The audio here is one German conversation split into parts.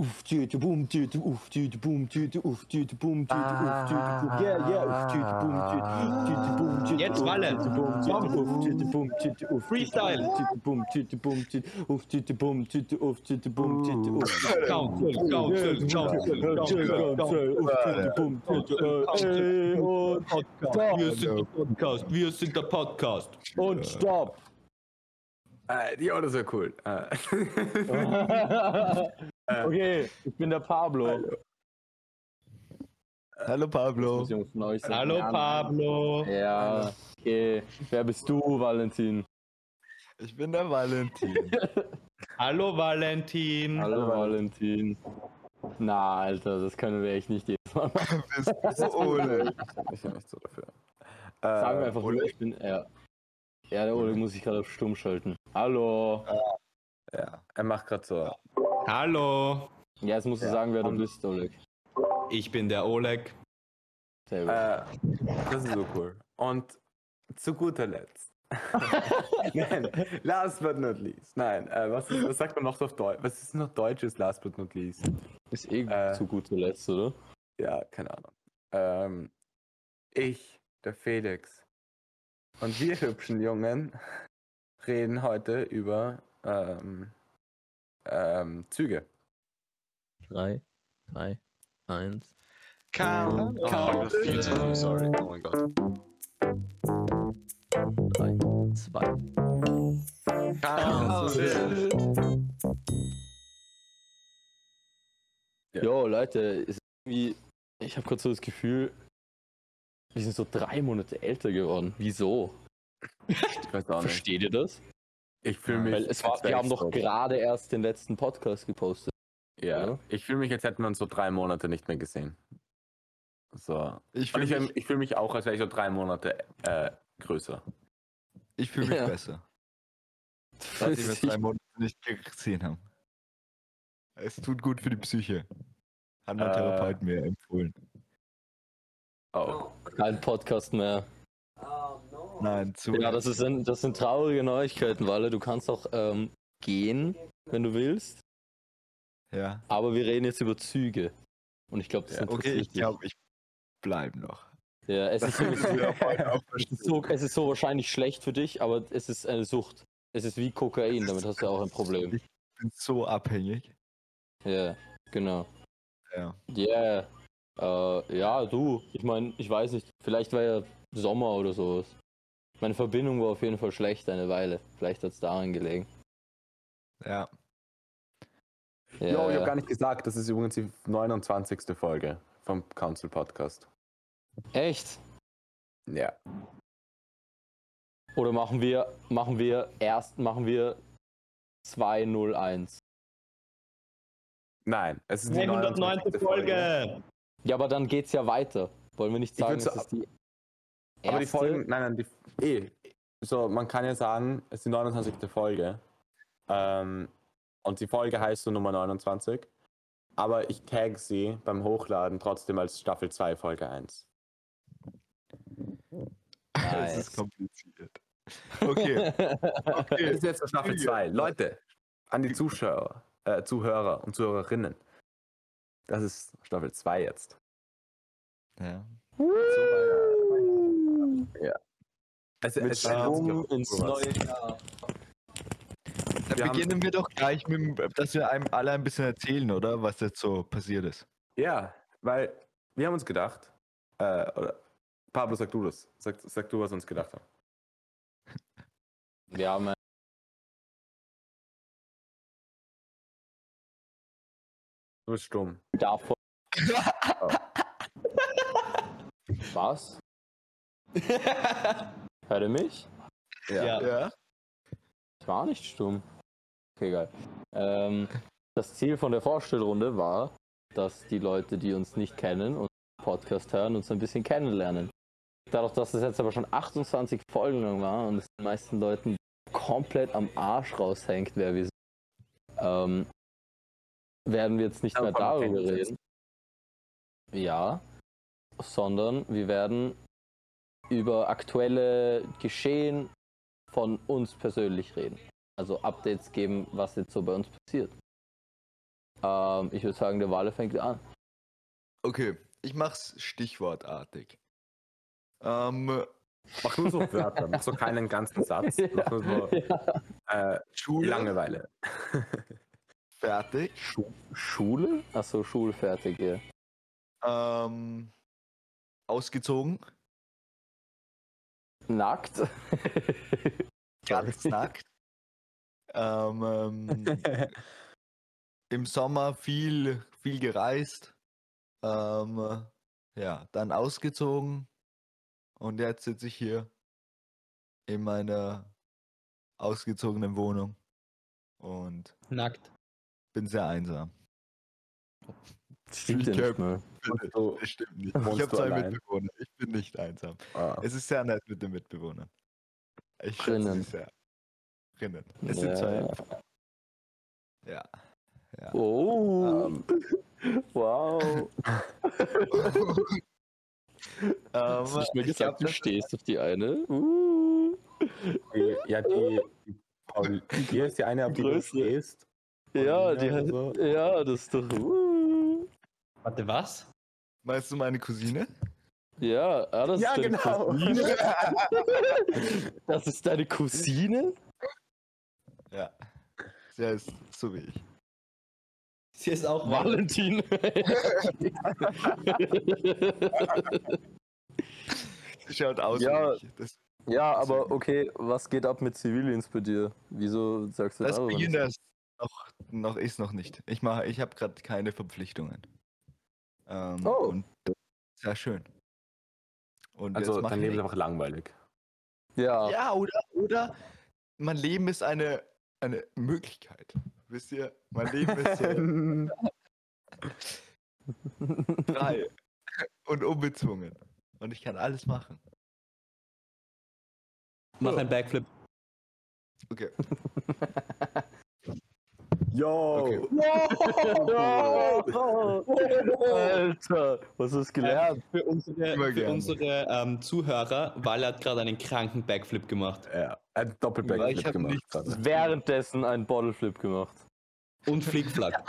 uff, Tüte, Boom, Tüte, uff, Tüte, Boom, Tüte, uff, Tüte, Boom, Tüte, uff, Tüte, Boom, yeah, yeah, uff, Tüte, Boom, Tüte, Tüte, Boom, Tüte, Jetzt Walle. Tüte, Boom, Tüte, uff, Tüte, Boom, Tüte, uff, Freestyle. Tüte, Boom, Tüte, Boom, Tüte, uff, Tüte, Boom, Tüte, uff, Tüte, Boom, Tüte, uff. Council, Council, Council, Wir sind der Podcast, wir sind der Podcast. Und stopp! Äh, die Autos sind cool. Äh, Okay, ich bin der Pablo. Hallo Pablo. Euch sagen. Hallo Pablo. Ja, okay. Wer bist du, Valentin? Ich bin der Valentin. Hallo Valentin. Hallo, Valentin. Na, Alter, das können wir echt nicht jedes Mal machen. Bist du Ole? ich bin nicht so dafür. Sagen wir Äh, einfach nur, ich bin. Ja, ja der Oleg muss ich gerade auf Stumm schalten. Hallo. ja, er macht gerade so. Hallo. Ja, jetzt musst du sagen, wer du bist, Oleg. Ich bin der Oleg. Sehr gut. Äh, das ist so cool. Und zu guter Letzt. Nein, last but not least. Nein, äh, was, ist, was sagt man noch auf Deutsch? Was ist noch deutsches last but not least? Ist eh äh, zu gut zuletzt, oder? Ja, keine Ahnung. Ähm, ich, der Felix und wir hübschen Jungen reden heute über ähm, ähm, Züge. 3, 2, 1. Count, Oh, count. früh, sorry. Oh mein Gott. 3, 2. Ja. Jo, Leute, ist irgendwie. Ich habe kurz so das Gefühl, wir sind so drei Monate älter geworden. Wieso? Ich weiß auch nicht. Versteht ihr das? Ich fühle mich. Weil es war, wir haben doch gerade erst den letzten Podcast gepostet. Ja, Ja. ich fühle mich, als hätten wir uns so drei Monate nicht mehr gesehen. So. Ich fühle ich, mich, ich fühle mich auch, als wäre ich so drei Monate äh, größer. ich fühl mich Ja. besser, seit wir drei Monate nicht gesehen haben. Es tut gut für die Psyche. Hat mein Äh. Therapeut mir empfohlen. Oh. Kein Podcast mehr. Nein, zu. Ja, das, ist ein, das sind traurige Neuigkeiten, Walle. Du kannst auch ähm, gehen, wenn du willst. ja. Aber wir reden jetzt über Züge. Und ich glaube, das Ja, interessiert Okay, ich glaube, ich bleibe noch. Ja, ist, so, es, ist so, es ist so wahrscheinlich schlecht für dich, aber es ist eine Sucht. Es ist wie Kokain, damit hast du auch ein Problem. Ich bin so abhängig. Ja, genau. Ja. Yeah. Äh, ja, du, ich meine, ich weiß nicht, vielleicht war ja Sommer oder sowas. Meine Verbindung war auf jeden Fall schlecht eine Weile. Vielleicht hat es daran gelegen. Ja. Ja, Jo, ich ja. habe gar nicht gesagt, das ist übrigens die 29. Folge vom Council Podcast. Echt? Ja. Oder machen wir, machen wir erst, machen wir 201. Nein, es ist die 109. 29. Folge. Ja, aber dann geht's ja weiter. Wollen wir nicht Ich sagen, es so ist die Aber die erste? Folgen, nein, nein, die, eh, so, man kann ja sagen, es ist die 29. Folge. Ähm, und die Folge heißt so Nummer 29. Aber ich tag sie beim Hochladen trotzdem als Staffel 2, Folge 1. Es Nice. ist kompliziert. Okay. Das okay. ist jetzt Staffel 2. Leute, an die Zuschauer, äh, Zuhörer und Zuhörerinnen. Das ist Staffel 2 jetzt. Ja. Es, Mit es, Schwung ins neue Jahr. Dann Wir haben- beginnen wir doch gleich mit, dem- dass wir einem alle ein bisschen erzählen, oder? Was jetzt so passiert ist. Ja, weil wir haben uns gedacht, äh, oder Pablo, sag du das. Sag, sag du, was wir uns gedacht haben. Wir haben Du bist stumm. davon. Was? Hört ihr mich? Ja. Ja. Ich war nicht stumm. Okay, geil. Ähm, das Ziel von der Vorstellrunde war, dass die Leute, die uns nicht kennen und den Podcast hören, uns ein bisschen kennenlernen. Dadurch, dass es jetzt aber schon 28 Folgen lang war und es den meisten Leuten komplett am Arsch raushängt, wer wir sind, ähm, werden wir jetzt nicht Ja, mehr komm, darüber reden. Ja, sondern wir werden über aktuelle Geschehen von uns persönlich reden. Also Updates geben, was jetzt so bei uns passiert. Ähm, ich würde sagen, der Wale fängt an. Okay, ich mach's stichwortartig. Ähm, Mach nur so Wörter, mach so keinen ganzen Satz. Mach nur so Ja. äh, Schule Langeweile. fertig. Schu Schule? Achso, schulfertig, ja. Ähm, ausgezogen. Nackt? Ganz nackt. Ähm, ähm, Im Sommer viel, viel gereist. Ähm, ja, dann ausgezogen. Und jetzt sitze ich hier in meiner ausgezogenen Wohnung und Nackt. bin sehr einsam. Stimmt ja Ich nicht mehr. Und du, Das stimmt nicht. Wohnst Ich habe du zwei allein? Mitbewohner. Ich bin nicht einsam. ah, Es ist sehr nett mit den Mitbewohnern. Ich schätze sie sehr. Drinnen. Es sind zwei. Ja. ja. Oh, Ähm, wow. Hast du ähm, nicht mal ich gesagt, du das- stehst auf die eine? Uh. die, ja, die, hier ist die eine, auf die du Größere. stehst. Ja, die hat, so. ja, das ist doch. Uh. Warte, was? Meinst du meine Cousine? Ja, ah, das Ja, ist deine genau. Cousine. Das ist deine Cousine? Ja. Sie ist so wie ich. Sie ist auch Valentin. Sie schaut aus Ja. wie ich. Das, ja, aber okay, was geht ab mit Civilians bei dir? Wieso sagst du das erst noch, noch ist noch nicht. Ich mache, ich habe gerade keine Verpflichtungen. Ähm, Oh. Und das ist sehr schön. Und Also dein Leben ist einfach langweilig. Ja, Ja, oder, oder mein Leben ist eine, eine Möglichkeit. Wisst ihr, mein Leben ist frei und unbezwungen. Und ich kann alles machen. Mach ein Backflip. Okay. Yo! Okay. Alter, was hast du gelernt? Für unsere, für unsere ähm, Zuhörer, Walle hat gerade einen kranken Backflip gemacht. Ja, ein Doppelback Weil ich hab gemacht. Währenddessen einen Bottleflip gemacht. Und Flickflack.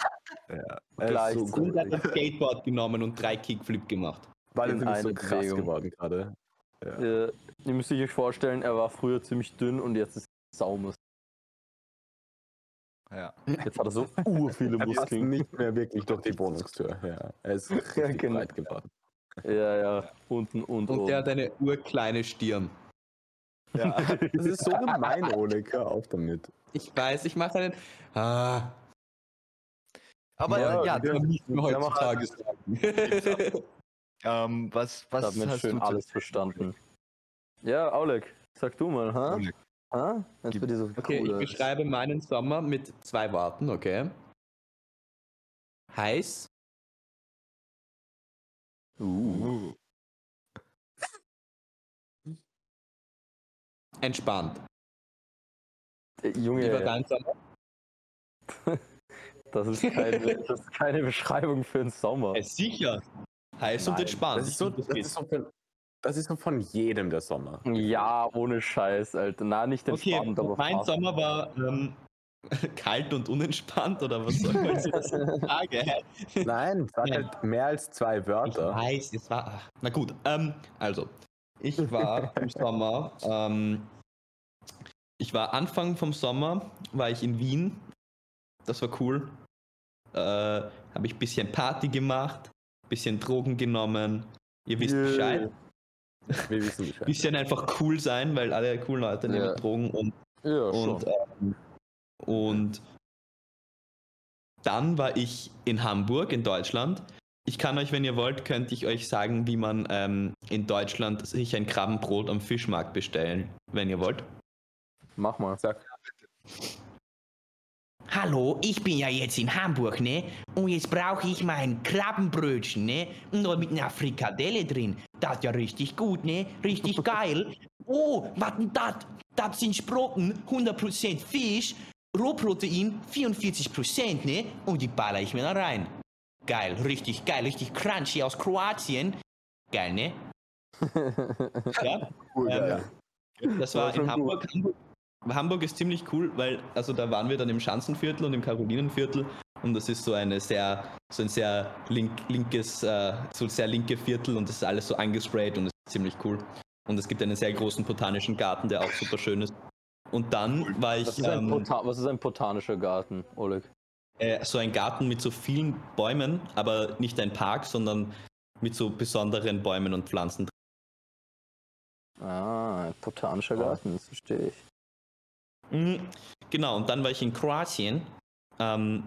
Ja, Gleich er ist so Und gut. er hat ein Skateboard genommen und drei Kickflip gemacht. Es ist so krass Bewegung. geworden gerade. Äh, ihr müsst euch vorstellen, er war früher ziemlich dünn und jetzt ist er saumus. Ja. Jetzt hat er so ur viele Er Muskeln. nicht mehr wirklich durch die Wohnungstür. Ja, er ist richtig genau. breit geworden. Ja, ja, unten und, Und oben. der hat eine urkleine Stirn. ja. Das ist so gemein, Oleg. Hör auf damit. Ich weiß, ich mache einen. Ah, Aber Ja, ja, das nicht mehr heutzutage sagen. ähm, was, was hast schön du alles verstanden. Ja, Oleg, sag du mal, ha? Oleg. Gib- bei dir so Okay, cool ich beschreibe meinen Sommer mit zwei Worten, okay? Heiß, Uh. Entspannt. Äh, Wie war Junge, dein Sommer? das ist, keine, das ist keine Beschreibung für einen Sommer. Äh, sicher. Heiß und Nein, entspannt. Das ist so, das ist so, von, das ist so von jedem der Sommer. Ja, ohne Scheiß, Alter. Na, nicht Okay, entspannt, aber mein fast. Sommer war ähm, kalt und unentspannt oder was soll man das sagen? Nein, sag Nein. halt mehr als zwei Ich Wörter. weiß, es war. ach, Na gut, ähm, also, ich war im Sommer, ähm, ich war Anfang vom Sommer, war ich in Wien. Das war cool. Äh, Habe ich ein bisschen Party gemacht, bisschen Drogen genommen. Ihr wisst Yay. Bescheid. Wir wissen Bescheid. Bisschen einfach cool sein, weil alle coolen Leute nehmen Ja. Drogen und Ja, und, ähm, und dann war ich in Hamburg, in Deutschland. Ich kann euch, wenn ihr wollt, könnte ich euch sagen, wie man ähm, in Deutschland sich ein Krabbenbrot am Fischmarkt bestellen, wenn ihr wollt. Mach mal. Sag, Hallo, ich bin ja jetzt in Hamburg, ne? Und jetzt brauche ich mein Krabbenbrötchen, ne? Und noch mit einer Frikadelle drin. Das ist ja richtig gut, ne? Richtig geil. Oh, was denn das? Das sind Sprocken, 100% Fisch, Rohprotein, 44%, ne? Und die baller ich mir da rein. Geil, richtig geil, richtig crunchy aus Kroatien. Geil, ne? Ja? cool, Ähm, geil. Das War war schon in Hamburg. Hamburg. Hamburg ist ziemlich cool, weil also da waren wir dann im Schanzenviertel und im Karolinenviertel und das ist so eine sehr so ein sehr link, linkes äh, so sehr linke Viertel und das ist alles so angesprayt und es ist ziemlich cool und es gibt einen sehr großen botanischen Garten, der auch super schön ist. Und dann war ich Was ist, ein ähm, Bota was ist ein botanischer Garten, Oleg? äh, so ein Garten mit so vielen Bäumen, aber nicht ein Park, sondern mit so besonderen Bäumen und Pflanzen. Ah, ein botanischer Garten, das verstehe ich. Mhm, Genau, und dann war ich in Kroatien. Ähm,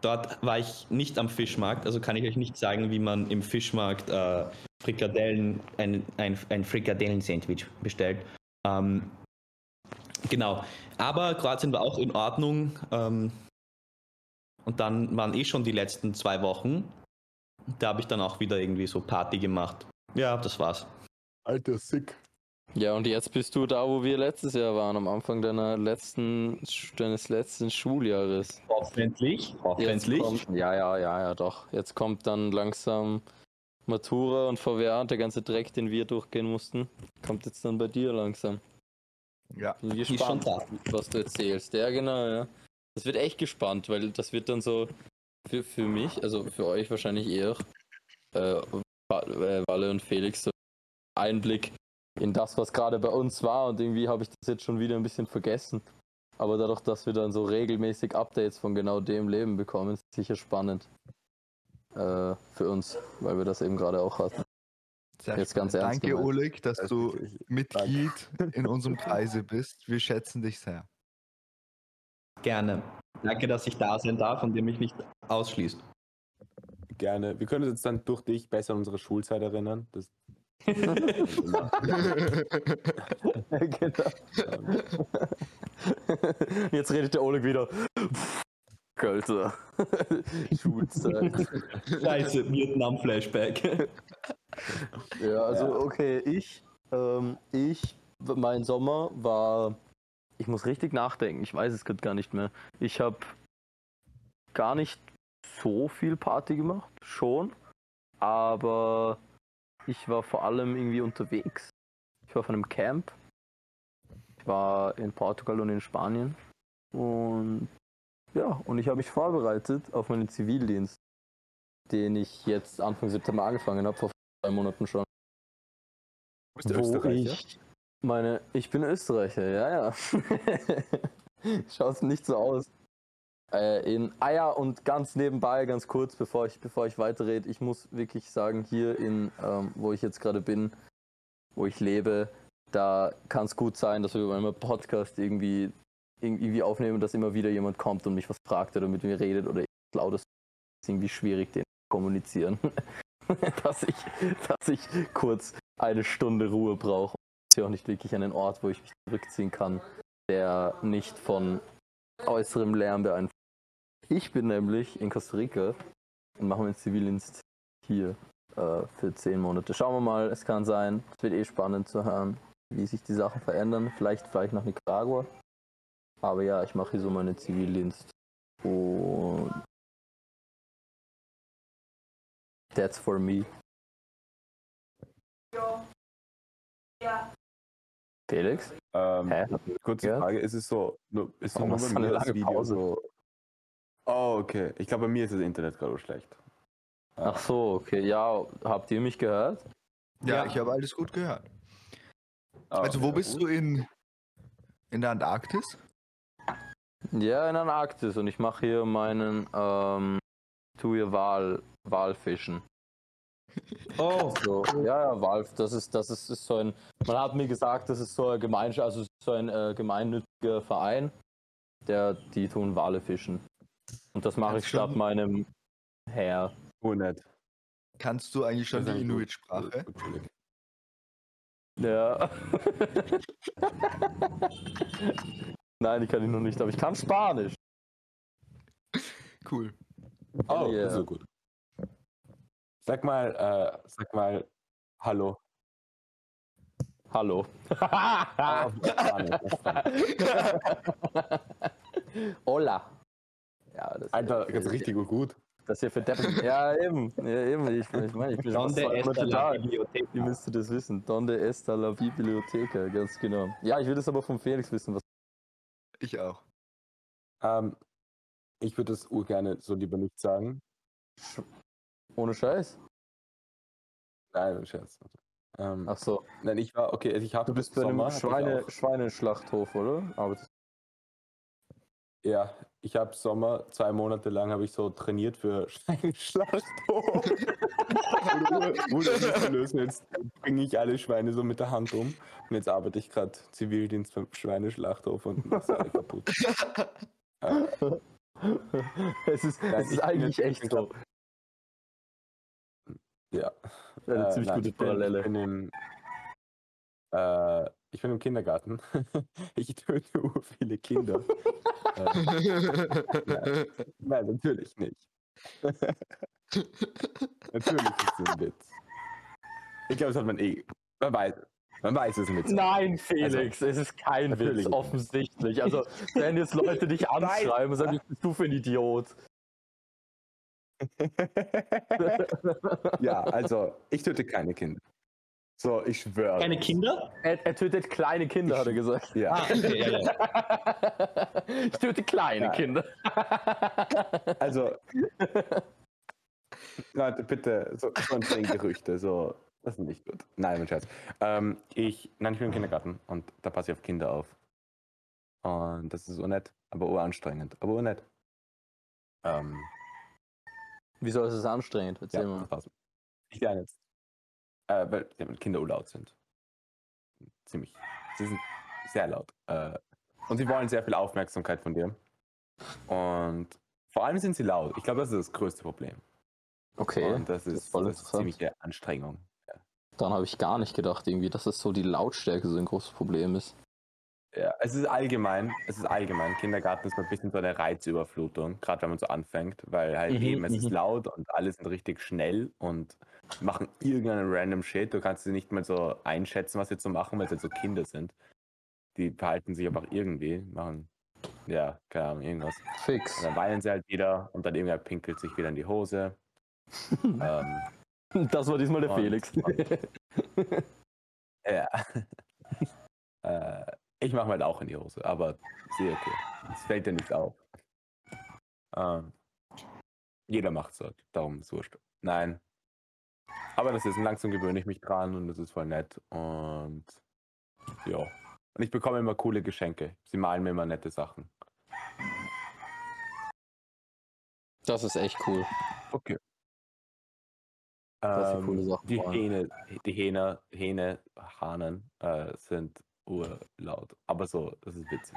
dort war ich nicht am Fischmarkt, also kann ich euch nicht sagen, wie man im Fischmarkt äh, Frikadellen, ein, ein, ein Frikadellen-Sandwich bestellt. Ähm, genau, aber Kroatien war auch in Ordnung. Ähm, und dann waren eh schon die letzten zwei Wochen. Da habe ich dann auch wieder irgendwie so Party gemacht. Ja, das war's. Alter, sick. Ja, und jetzt bist du da, wo wir letztes Jahr waren, am Anfang deiner letzten, deines letzten Schuljahres. Hoffentlich. Hoffentlich. kommt, ja, ja, ja, ja, doch. Jetzt kommt dann langsam Matura und VWA und der ganze Dreck, den wir durchgehen mussten, kommt jetzt dann bei dir langsam. Ja. Bin gespannt, da. was du erzählst. Ja, genau, ja. Das wird echt gespannt, weil das wird dann so für, für mich, also für euch wahrscheinlich eher, äh, äh, Walle und Felix, so Einblick in das, was gerade bei uns war und irgendwie habe ich das jetzt schon wieder ein bisschen vergessen. Aber dadurch, dass wir dann so regelmäßig Updates von genau dem Leben bekommen, ist sicher spannend äh, für uns, weil wir das eben gerade auch hatten. Sehr Jetzt ganz ernst Danke, gemeint. Oleg, dass Das du Mitglied in unserem Kreise bist. Wir schätzen dich sehr. Gerne. Danke, dass ich da sein darf und ihr mich nicht ausschließt. Gerne. Wir können uns jetzt dann durch dich besser an unsere Schulzeit erinnern. Das genau. Jetzt redet der Oleg wieder. Alter. Schulzeit. Scheiße, Vietnam-Flashback. Ja, also okay, ich, ähm, ich, mein Sommer war, ich muss richtig nachdenken, ich weiß es gerade gar nicht mehr. Ich habe gar nicht so viel Party gemacht, schon, aber ich war vor allem irgendwie unterwegs. Ich war auf einem Camp. Ich war in Portugal und in Spanien und ja, und ich habe mich vorbereitet auf meinen Zivildienst, den ich jetzt Anfang September angefangen habe, vor zwei Monaten schon bist du wo Österreicher? ich meine, ich bin Österreicher, ja, ja. Schaut nicht so aus. Äh, in, ja, und ganz nebenbei, ganz kurz, bevor ich, bevor ich weiterrede, ich muss wirklich sagen, hier in, ähm, wo ich jetzt gerade bin, wo ich lebe, da kann es gut sein, dass wir bei meinem Podcast irgendwie, irgendwie aufnehmen, dass immer wieder jemand kommt und mich was fragt oder mit mir redet oder lautes ist irgendwie schwierig, den zu kommunizieren. dass ich, dass ich kurz eine Stunde Ruhe brauche. Ich sehe auch nicht wirklich einen Ort, wo ich mich zurückziehen kann, der nicht von äußerem Lärm beeinflusst. Ich bin nämlich in Costa Rica und mache meinen Zivildienst hier äh, für zehn Monate. Schauen wir mal, es kann sein, es wird eh spannend zu hören, wie sich die Sachen verändern. Vielleicht fahre ich nach Nicaragua. Aber ja, ich mache hier so meinen Zivildienst. Und that's for me. Felix? Ähm, Hä? kurze Ja? Frage, ist es so, ist so nur bei mir das lange Video Pause? so... Oh, okay. Ich glaube, bei mir ist das Internet gerade schlecht. Ach so, okay. Ja, habt ihr mich gehört? Ja, Ja. ich habe alles gut gehört. Ah, Also, wo bist du in, in der Antarktis? Ja, in Antarktis und ich mache hier meinen ähm, tue hier Wal, Walfischen. Oh, So, ja, ja, Wal, das ist, das ist, ist so ein, man hat mir gesagt, das ist so ein Gemeinschaft, also so ein äh, gemeinnütziger Verein, der, die tun Wale fischen. Und das mache ich statt meinem Herr. Oh, nett. Kannst du eigentlich schon die. Inuit-Sprache? Ja. Nein, ich kann ihn noch nicht, aber ich kann Spanisch. Cool. Oh, Yeah. so gut. Sag mal, äh, sag mal, hallo. Hallo. Spanisch. Hola. Ja, das Alter, ganz richtig gut. Das hier für Deppen. Ja, eben. Ja, eben. Ich, ich meine, ich bin schon Donde Monate la da. biblioteca? Ihr müsstet das wissen. Donde está la biblioteca, ganz genau. Ja, ich will das aber vom Felix wissen. Was Ich auch. Ähm, ich würde das urgerne so lieber nicht sagen. Ohne Scheiß. Nein, Scherz. Ähm, Ach so. Nein, ich war, okay, also ich habe Du bist bei Sommer, einem Schweine, Schweineschlachthof, oder? Aber Ja, ich habe Sommer, zwei Monate lang habe ich so trainiert für Schweineschlachthof. lösen. Jetzt bringe ich alle Schweine so mit der Hand um. Und jetzt arbeite ich gerade Zivildienst beim Schweineschlachthof und mache alle kaputt. Es ist, Nein, es ist eigentlich echt so. ja. Eine Äh, ziemlich nein, gute Parallele. Ich bin im, äh, ich bin im Kindergarten. ich töte viele Kinder. äh, nein, natürlich nicht. natürlich ist es ein Witz. Ich glaube, das hat man eh. Man weiß, man weiß es mit. Nein, Felix, es ist kein. Witz, offensichtlich. Also, wenn jetzt Leute dich anschreiben und sagen, was bist du für ein Idiot? ja, also, ich töte keine Kinder. So, ich schwöre. Keine Kinder? Er, er tötet kleine Kinder, hat er gesagt. Ja. Ah, okay, ja, ja. ich töte kleine Ja. Kinder. Also, Leute, bitte, so, so entstehen Gerüchte, so, das ist nicht gut. Nein, mein Scherz. Ähm, ich, nein, ich bin im Kindergarten und da passe ich auf Kinder auf. Und das ist unnett, aber uranstrengend, aber unnett. Ähm, Wieso ist es anstrengend? Erzähl ja, mal. Ich lerne jetzt. Äh, weil ja, Kinder urlaut sind. Ziemlich. Sie sind sehr laut. Äh, und sie wollen sehr viel Aufmerksamkeit von dir. Und vor allem sind sie laut. Ich glaube, das ist das größte Problem. Okay, Und das das ist, ist voll das ist interessant. ziemliche Anstrengung. Dann habe ich gar nicht gedacht, irgendwie, dass es so die Lautstärke so ein großes Problem ist. Ja, es ist allgemein, es ist allgemein. Kindergarten ist ein bisschen so eine Reizüberflutung, gerade wenn man so anfängt, weil halt Mhm, eben es ist mhm. laut und alle sind richtig schnell und machen irgendeinen random Shit. Du kannst sie nicht mal so einschätzen, was sie zu machen, weil sie halt so Kinder sind. Die verhalten sich einfach irgendwie, machen, ja, keine Ahnung, irgendwas. Fix. Und dann weinen sie halt wieder und dann irgendwer pinkelt sich wieder in die Hose. ähm, Das war diesmal der Und- Felix. Ja. äh, ich mache halt auch in die Hose, aber sehr okay. Es fällt dir nichts auf. Ähm, jeder macht so, darum ist wurscht. Nein. Aber das ist langsam gewöhne ich mich dran und das ist voll nett. Und ja. Und ich bekomme immer coole Geschenke. Sie malen mir immer nette Sachen. Das ist echt cool. Okay. Das Ähm, coole Sachen Die allem. Hähne, die Hähne, Hähne, Hahnen äh, sind urlaut. Aber so, das ist witzig.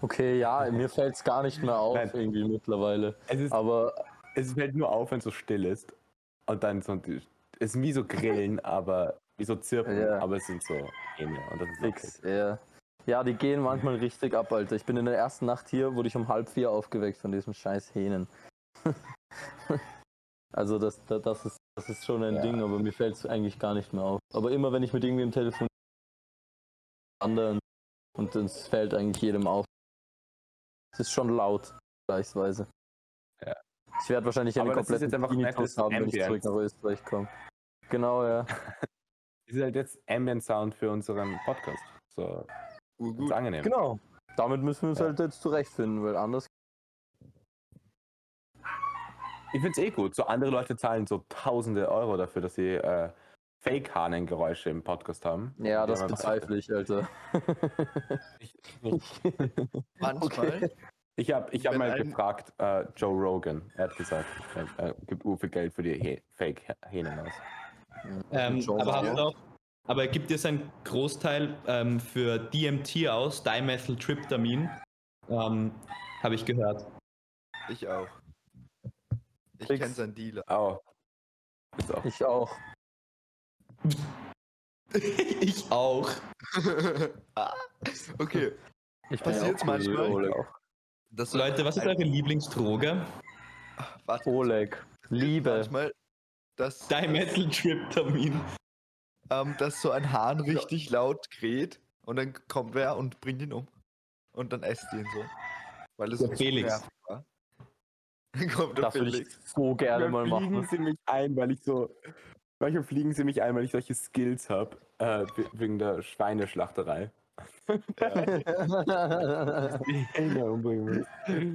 Okay, ja, mir fällt es gar nicht mehr auf, Nein. irgendwie mittlerweile. Es ist Aber Es fällt nur auf, wenn es so still ist. Und dann so, es ist wie so Grillen, aber wie so Zirpen, Ja. aber es sind so Hähne. Und das ist okay. fix, ja. Ja, die gehen manchmal richtig ab, Alter. Ich bin in der ersten Nacht hier, wurde ich um halb vier aufgeweckt von diesem scheiß Hähnen. also das, das, das, ist, das ist schon ein Ja. Ding, aber mir fällt es eigentlich gar nicht mehr auf. Aber immer wenn ich mit irgendwem telefoniere, anderen und es fällt eigentlich jedem auf. Es ist schon laut, vergleichsweise. Ja. Ich werde wahrscheinlich eine Aber das ist komplette jetzt einfach Tinnitus haben, wenn ich zurück nach Österreich komme. Genau, ja. Das ist halt jetzt Ambient Sound für unseren Podcast. So, ganz gut. angenehm. Genau. Damit müssen wir uns Ja. halt jetzt zurechtfinden, weil anders. Ich finde es eh gut. So andere Leute zahlen so tausende Euro dafür, dass sie äh, Fake-Hahnengeräusche im Podcast haben. Ja, das bezweifle ich, Alter. Ich, ich, Manchmal. Ich habe ich hab mal gefragt, äh, Joe Rogan, er hat gesagt, er, er gibt viel Geld für die He Fake-Hähnen aus. Ähm, aber, hast auch, aber gibt es einen Großteil ähm, für DMT aus, Dimethyltryptamin? Ähm, Habe ich gehört. Ich auch. Ich kenne seinen Dealer. Oh. Ist auch. Ich auch. ich auch. ah, okay. Ich cool, manchmal? Oleg. Das Leute, was ist eure Lieblingsdroge? Warte, Oleg. Liebe. manchmal, dass, Dimethyltryptamin. ähm, dass so ein Hahn richtig laut kräht und dann kommt wer und bringt ihn um. Und dann esst ihn so. Weil es Der so Felix. nervig war. Dann kommt der Das würde ich Felix. so gerne mal fliegen machen. sie mich ein, weil ich so. Manchmal fliegen sie mich ein, weil ich solche Skills habe. Äh, we- wegen der Schweineschlachterei. Die Hähne umbringen muss.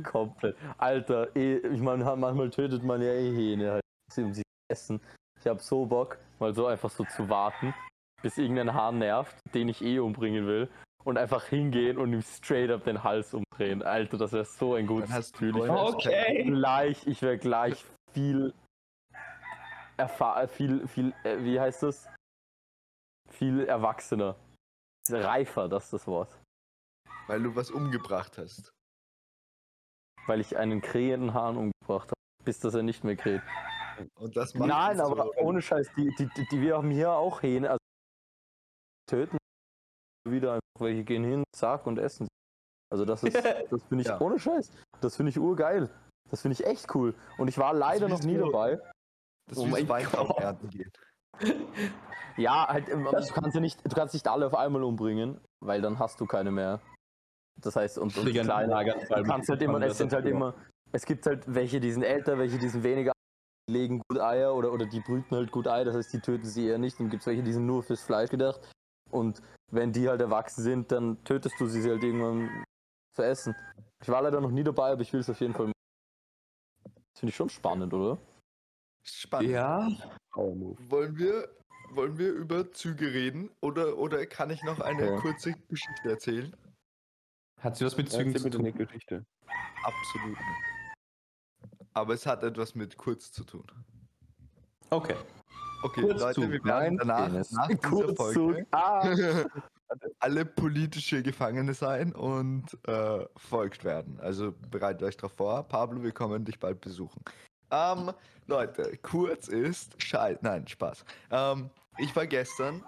Komplett. Alter, eh, ich meine, manchmal tötet man ja eh Hähne, halt, um sie zu essen. Ich hab so Bock, mal so einfach so zu warten, bis irgendein Hahn nervt, den ich eh umbringen will. Und einfach hingehen und ihm straight up den Hals umdrehen. Alter, das wäre so ein gutes Gefühl. Ich Okay. gleich, ich wäre gleich viel erfahr viel, viel, äh, wie heißt das? Viel erwachsener. Reifer, das ist das Wort. Weil du was umgebracht hast. Weil ich einen krähenden Hahn umgebracht habe, bis dass er nicht mehr kräht. Und das macht Nein, aber so- ohne Scheiß, die, die, die, die wir haben hier auch Hähne, also töten wieder einfach welche gehen hin, zack und essen. sie. Also das ist, das finde ich Ja. ohne Scheiß, das finde ich urgeil. Das finde ich echt cool. Und ich war leider noch nie so- dabei. Das Oh ist es Weintrauben ernten geht. Ja, halt, ähm, du kannst ja nicht, du kannst nicht alle auf einmal umbringen, weil dann hast du keine mehr. Das heißt, und, und die kleinen, du kannst halt immer, es sind halt immer, es gibt halt welche, die sind älter, welche, die sind weniger, die legen gut Eier oder, oder die brüten halt gut Ei, das heißt, die töten sie eher nicht. Und gibt es welche, die sind nur fürs Fleisch gedacht. Und wenn die halt erwachsen sind, dann tötest du sie halt irgendwann zu essen. Ich war leider noch nie dabei, aber ich will es auf jeden Fall. machen. Das finde ich schon spannend, oder? Spannend. Ja. Wollen wir, wollen wir über Züge reden? Oder, oder kann ich noch eine Okay. kurze Geschichte erzählen? hat sie was mit Zügen zu tun? eine Geschichte. Absolut nicht. Aber es hat etwas mit kurz zu tun. Okay. Okay, Kurzzug, Leute, wir werden nein, danach nach dieser. Folge Ah! alle politische Gefangene sein und äh, verfolgt werden. Also bereitet euch darauf vor. Pablo, wir kommen dich bald besuchen. Ähm, Leute, kurz ist Scheiß. Nein, Spaß. Ähm, ich war gestern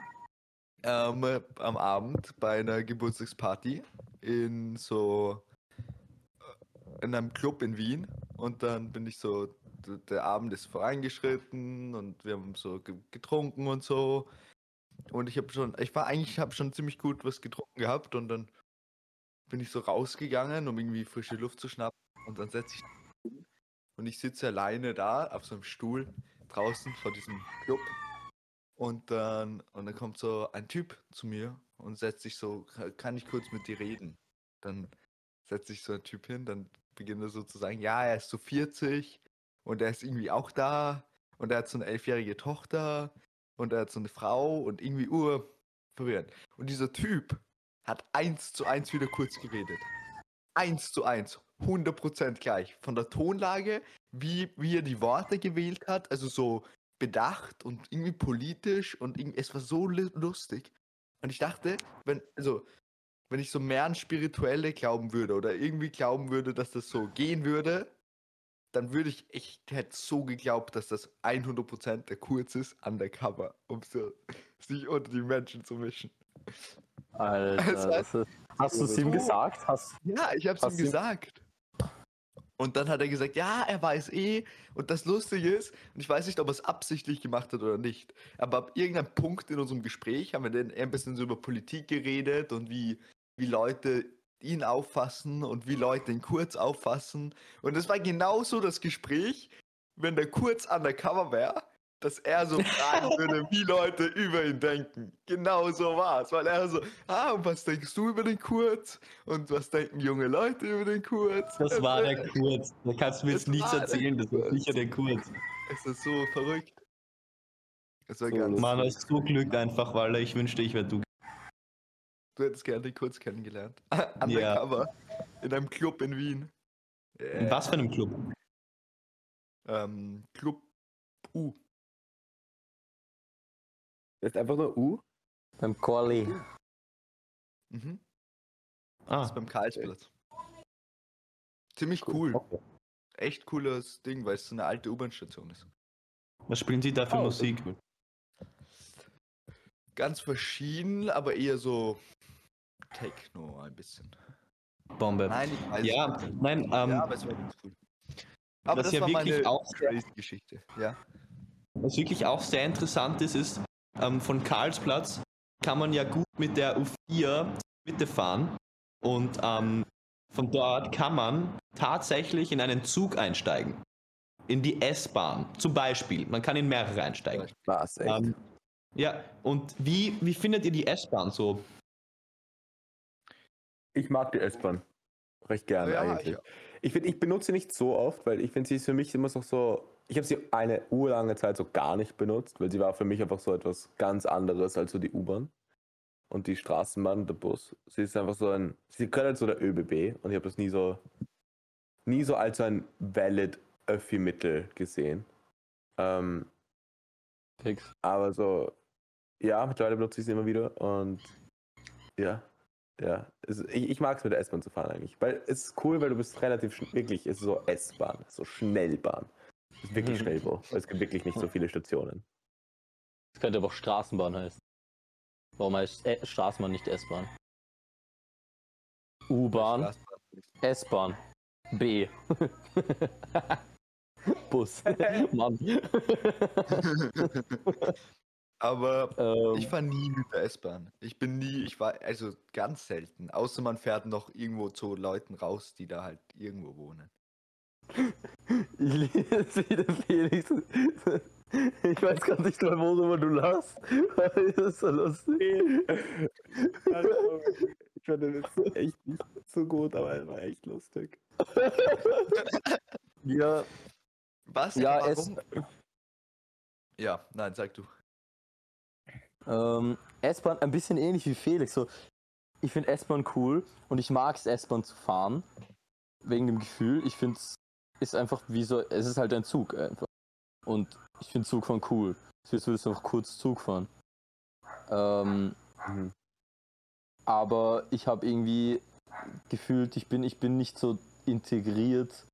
ähm, am Abend bei einer Geburtstagsparty in so äh, in einem Club in Wien und dann bin ich so, der Abend ist vorangeschritten und wir haben so ge- getrunken und so und ich habe schon, ich war eigentlich, habe schon ziemlich gut was getrunken gehabt und dann bin ich so rausgegangen, um irgendwie frische Luft zu schnappen und dann setze ich und ich sitze alleine da auf so einem Stuhl draußen vor diesem Club und dann und dann kommt so ein Typ zu mir und setzt sich so, "Ka- kann ich kurz mit dir reden? Dann setzt sich so ein Typ hin, dann beginnt er so zu sagen, ja, er ist so 40 und er ist irgendwie auch da und er hat so eine elfjährige Tochter und er hat so eine Frau und irgendwie ur verwirrend. Und dieser Typ hat eins zu eins wieder kurz geredet. Eins zu eins, 100% gleich. Von der Tonlage, wie, wie er die Worte gewählt hat, also so bedacht und irgendwie politisch und irgendwie, es war so lu- lustig. Und ich dachte, wenn, also, wenn ich so mehr an Spirituelle glauben würde oder irgendwie glauben würde, dass das so gehen würde, dann würde ich, ich hätte so geglaubt, dass das 100% der Kurz ist, undercover, um so sich unter die Menschen zu mischen. Alter, Also, hast du es ihm gesagt? Hast, Ja, ich hab's Hast ihm gesagt. Und dann hat er gesagt, ja, er weiß eh. Und das Lustige ist, und ich weiß nicht, ob er es absichtlich gemacht hat oder nicht, aber ab irgendeinem Punkt in unserem Gespräch haben wir dann ein bisschen so über Politik geredet und wie, wie Leute ihn auffassen und wie Leute ihn kurz auffassen. Und es war genauso das Gespräch, wenn der kurz undercover wäre, dass er so fragen würde, wie Leute über ihn denken. Genau so war es, weil er so, ah, und was denkst du über den Kurz? Und was denken junge Leute über den Kurz? Das war der Kurz. Da kannst du mir jetzt nichts erzählen, das war sicher der Kurz. Es ist so verrückt. Es war So ganz. Mann, hast so Glück einfach, weil ich wünschte, ich wäre du. du hättest gerne den Kurz kennengelernt. Undercover. In einem Club in Wien. In was für einem Club? Ähm, Club U. Das ist einfach nur U. beim Corley. Mhm. Das Ah, ist beim Karlsplatz. Ziemlich cool. Echt cooles Ding, weil es so eine alte U-Bahn-Station ist. was spielen Sie da für Oh, das Musik? cool. Ganz verschieden, aber eher so Techno ein bisschen. Bombe. Nein, ich weiß Ja, nicht. nein, ähm, ja, aber es war ganz cool. Aber was das ja war wirklich meine auch Geschichte. Ja. Was wirklich auch sehr interessant ist, ist, ähm, von Karlsplatz kann man ja gut mit der U4 Mitte fahren und ähm, von dort kann man tatsächlich in einen Zug einsteigen. In die S-Bahn zum Beispiel. Man kann in mehrere einsteigen. Was, echt? Ähm, ja, und wie, wie findet ihr die S-Bahn so? Ich mag die S-Bahn. Recht gerne Ja, eigentlich. ich- Ich ich benutze sie nicht so oft, weil ich finde, sie ist für mich immer so, so ich habe sie eine urlange Zeit so gar nicht benutzt, weil sie war für mich einfach so etwas ganz anderes als so die U-Bahn und die Straßenbahn und der Bus. Sie ist einfach so ein, sie gehört halt so der ÖBB und ich habe das nie so, nie so als so ein valid Öffi-Mittel gesehen. Ähm, Fix. aber so, ja, mittlerweile benutze ich sie immer wieder und ja, ja. Es, ich, ich mag es mit der S-Bahn zu fahren eigentlich. Weil es ist cool, weil du bist relativ wirklich, es ist so S-Bahn, so Schnellbahn. Es ist wirklich Mhm. schnell, Bro. weil Es gibt wirklich nicht so viele Stationen. Das könnte aber auch Straßenbahn heißen. Warum heißt äh, Straßenbahn nicht S-Bahn? U-Bahn. S-Bahn, B. Bus. Mann. Aber ähm, ich fahre nie mit der S-Bahn. Ich bin nie, ich war also ganz selten. Außer man fährt noch irgendwo zu Leuten raus, die da halt irgendwo wohnen. Ich liebe es wieder, Felix. Ich weiß gar nicht mal, worüber du lachst. Das ist so lustig. ich fand den jetzt echt nicht so gut, aber er war echt lustig. Ja, Was? Ja, warum? Ja, nein, sag du. Ähm, S-Bahn ein bisschen ähnlich wie Felix. So, ich finde S-Bahn cool und ich mag es, S-Bahn zu fahren. Wegen dem Gefühl. Ich finde es ist einfach wie so, es ist halt ein Zug einfach. Und ich finde Zugfahren cool. Jetzt willst du einfach kurz Zug fahren. Ähm, Mhm. aber ich habe irgendwie gefühlt, ich bin, ich bin nicht so integriert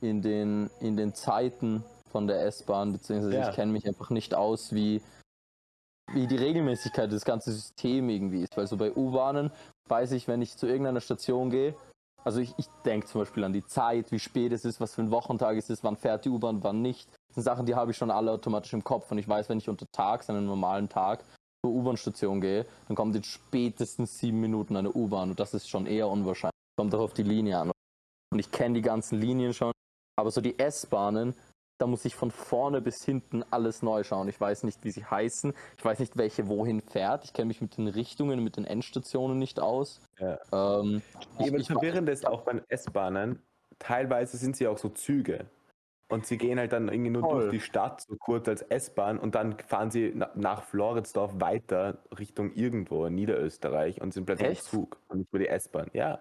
in den, in den Zeiten von der S-Bahn, beziehungsweise Ja. ich kenne mich einfach nicht aus, wie, wie die Regelmäßigkeit des ganzen Systems irgendwie ist. Weil so bei U-Bahnen weiß ich, wenn ich zu irgendeiner Station gehe, also ich, ich denke zum Beispiel an die Zeit, wie spät es ist, was für ein Wochentag es ist, wann fährt die U-Bahn, wann nicht. Das sind Sachen, die habe ich schon alle automatisch im Kopf und ich weiß, wenn ich unter Tags, an einem normalen Tag, zur U-Bahn-Station gehe, dann kommt in spätestens sieben Minuten eine U-Bahn und das ist schon eher unwahrscheinlich. Kommt auch auf die Linie an. Und ich kenne die ganzen Linien schon, aber so die S-Bahnen, da muss ich von vorne bis hinten alles neu schauen. Ich weiß nicht, wie sie heißen. Ich weiß nicht, welche wohin fährt. Ich kenne mich mit den Richtungen, mit den Endstationen nicht aus. Ja. Ähm, ich, ich, verwirrend ist auch bei S-Bahnen, teilweise sind sie auch so Züge. Und sie gehen halt dann irgendwie nur Voll. durch die Stadt, so kurz als S-Bahn, und dann fahren sie na nach Floridsdorf weiter Richtung irgendwo in Niederösterreich und sind plötzlich Echt? im Zug und nicht über die S-Bahn. Ja.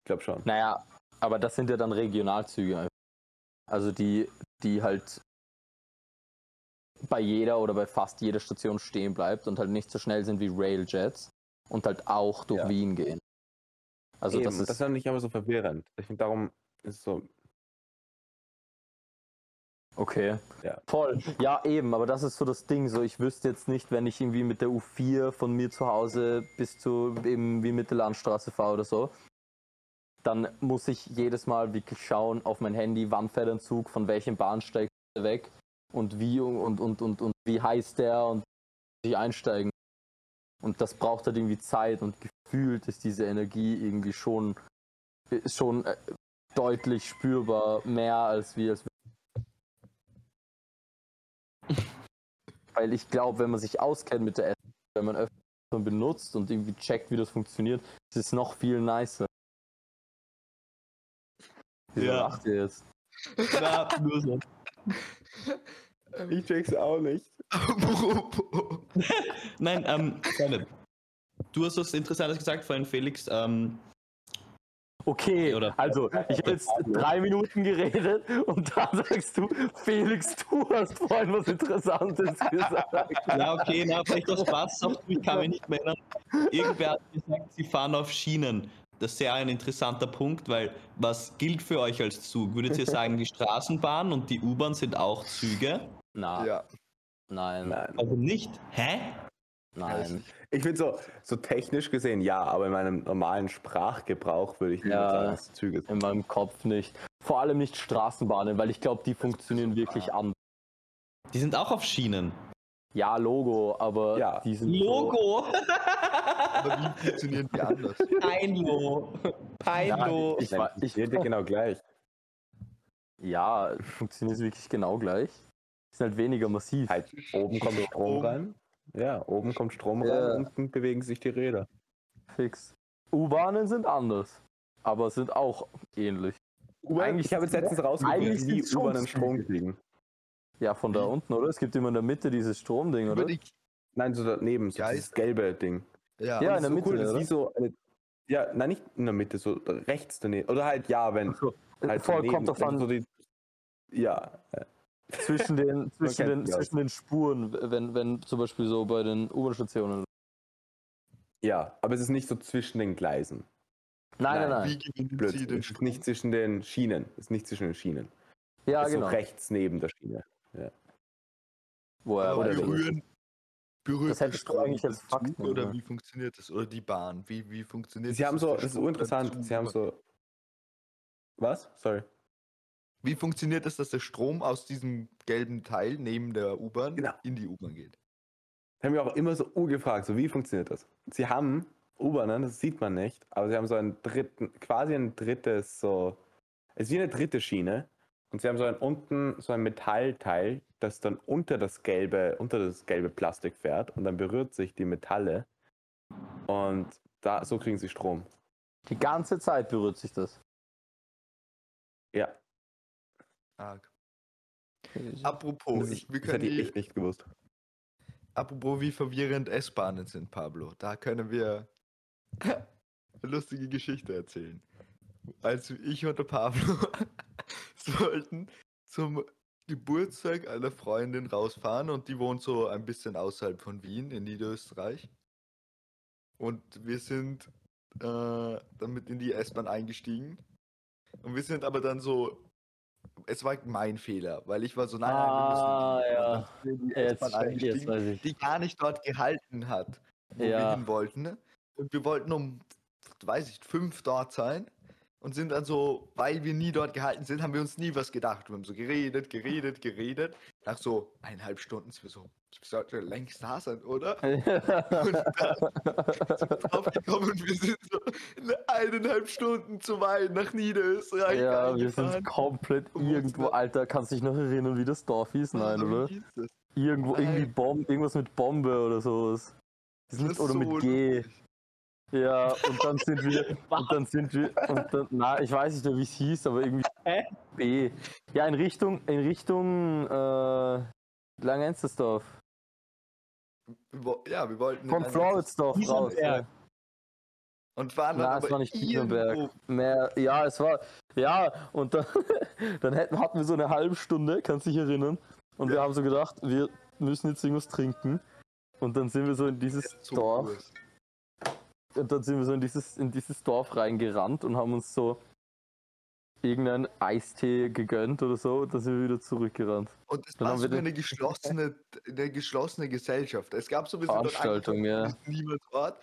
Ich glaube schon. naja, aber das sind ja dann Regionalzüge. Also die, die halt bei jeder oder bei fast jeder Station stehen bleibt und halt nicht so schnell sind wie Railjets und halt auch durch Ja. Wien gehen. Also Eben, das ist das ist dann nicht immer so verwirrend. Ich finde, darum ist es so. Okay. Ja. Voll. Ja, eben, aber das ist so das Ding. So, ich wüsste jetzt nicht, wenn ich irgendwie mit der U4 von mir zu Hause bis zu eben wie Mittellandstraße fahre oder so, dann muss ich jedes Mal wirklich schauen auf mein Handy, wann fährt ein Zug, von welchem Bahnsteig weg und wie und, und, und, und wie heißt der und wie einsteigen. Und das braucht halt irgendwie Zeit und gefühlt ist diese Energie irgendwie schon, ist schon äh, deutlich spürbar mehr als wir als Weil ich glaube, wenn man sich auskennt mit der App, wenn man öfter benutzt und irgendwie checkt, wie das funktioniert, ist es noch viel nicer. Wieso Ja. lacht ihr jetzt? Na, nur so. Ich check's auch nicht. Nein, ähm, Philipp, du hast was Interessantes gesagt vorhin, Felix. Ähm, Okay, Oder- also ich habe jetzt drei Minuten geredet und da sagst du, Felix, du hast vorhin was Interessantes gesagt. ja, okay, na, vielleicht aus Spaß, auch, ich kann mich nicht mehr erinnern. Irgendwer hat gesagt, sie fahren auf Schienen. Das ist sehr ein interessanter Punkt, weil was gilt für euch als Zug? Würdet ihr sagen, die Straßenbahn und die U-Bahn sind auch Züge? Na, ja. nein, Nein. Also nicht? Hä? nein. Ich finde so, so technisch gesehen ja, aber in meinem normalen Sprachgebrauch würde ich nicht Ja. sagen, dass es Züge sind. In meinem Kopf nicht. Vor allem nicht Straßenbahnen, weil ich glaube, die funktionieren wirklich anders. Die sind auch auf Schienen. Ja, Logo, aber Ja. die sind So, Logo! Aber wie funktionieren die anders? Peinlo! Peinlo! ich, Nein, war- ich ich, rede genau gleich. ja, funktioniert wirklich genau gleich. Ist halt weniger massiv. Halt, oben kommt Strom Oben. rein. Ja, oben kommt Strom Ja. rein, unten bewegen sich die Räder. Fix. U-Bahnen sind anders, aber sind auch ähnlich. Eigentlich, ich habe jetzt letztens rausgefunden, Eigentlich wie U-Bahnen Strom kriegen. Ja, von da unten, oder? Es gibt immer in der Mitte dieses Stromding, oder? Nein, so daneben, so Geist. dieses gelbe Ding. ja, Ja, in der so Mitte, Cool, das ist so eine, ja, nein, nicht in der Mitte, so rechts daneben. Oder halt, ja, wenn. So, Halt voll daneben, kommt an, So die, ja, zwischen den, zwischen, den, zwischen den Spuren, wenn, wenn zum Beispiel so bei den U-Bahn-Stationen. ja, aber es ist nicht so zwischen den Gleisen. Nein, nein, Nein, nein. wie den Es ist nicht zwischen den Schienen. Es ist nicht zwischen den Schienen. Ja, es ist genau. so rechts neben der Schiene. Woher, Aber oder berühren, berührt Das hättest du eigentlich als Fakt Oder sollen. wie funktioniert das? Oder die Bahn? Wie, wie funktioniert Sie haben so, das ist uninteressant. Sie haben so. Was? Sorry. Wie funktioniert es, dass der Strom aus diesem gelben Teil neben der U-Bahn Genau. in die U-Bahn geht? Ich habe mich auch immer so gefragt, so wie funktioniert das? Sie haben U-Bahnen, das sieht man nicht, aber sie haben so einen dritten, quasi ein drittes, so, es ist wie eine dritte Schiene und sie haben so ein unten, so ein Metallteil, das dann unter das gelbe, unter das gelbe Plastik fährt und dann berührt sich die Metalle und da, so kriegen sie Strom. Die ganze Zeit berührt sich das. Ja, Arg. Apropos, ich, wir das hätte können ich echt nicht gewusst. apropos wie verwirrend S-Bahnen sind, Pablo. Da können wir eine lustige Geschichte erzählen. Als ich und der Pablo sollten zum Geburtstag einer Freundin rausfahren und die wohnt so ein bisschen außerhalb von Wien in Niederösterreich. Und wir sind äh, damit in die S-Bahn eingestiegen. Und wir sind aber dann so. Es war mein Fehler, weil ich war so, nein, nein, wir müssen. Ah, ja. wir die S-Bahn eingestiegen, ich. die gar nicht dort gehalten hat, wo wir Ja. hin wollten. Und wir wollten um, weiß ich, fünf dort sein. Und sind dann so, weil wir nie dort gehalten sind, haben wir uns nie was gedacht. Wir haben so geredet, geredet, geredet. Nach so eineinhalb Stunden sind wir so, wir sollten längst da sein, oder? Und dann sind wir draufgekommen und wir sind so in eineinhalb Stunden zu weit nach Niederösterreich. ja, wir sind komplett irgendwo, Alter, kannst du dich noch erinnern, wie das Dorf hieß? Nein, oder? Irgendwo, irgendwie. Bombe, irgendwas mit Bombe oder sowas. Das Das mit, ist oder so mit G. Ja, und dann sind wir, und dann sind wir, und dann, na, ich weiß nicht mehr, wie es hieß, aber irgendwie B. Ja, in Richtung, in Richtung, äh, Langenstersdorf. Wir Ja, wir wollten. Von Floridsdorf raus. Ja. Und waren dann aber es war nicht Biesenberg. Mehr, ja, es war, ja, und dann, dann hätten, hatten wir so eine halbe Stunde, kannst du dich erinnern? Und wir Ja. haben so gedacht, wir müssen jetzt irgendwas trinken. Und dann sind wir so in dieses so Dorf, cool. Und dann sind wir so in dieses, in dieses Dorf reingerannt und haben uns so irgendeinen Eistee gegönnt oder so, und dann sind wir wieder zurückgerannt. Und es Dann war wir den- eine geschlossene, eine geschlossene Gesellschaft. Es gab sowieso dort Veranstaltung, angekommen, ja. niemand dort.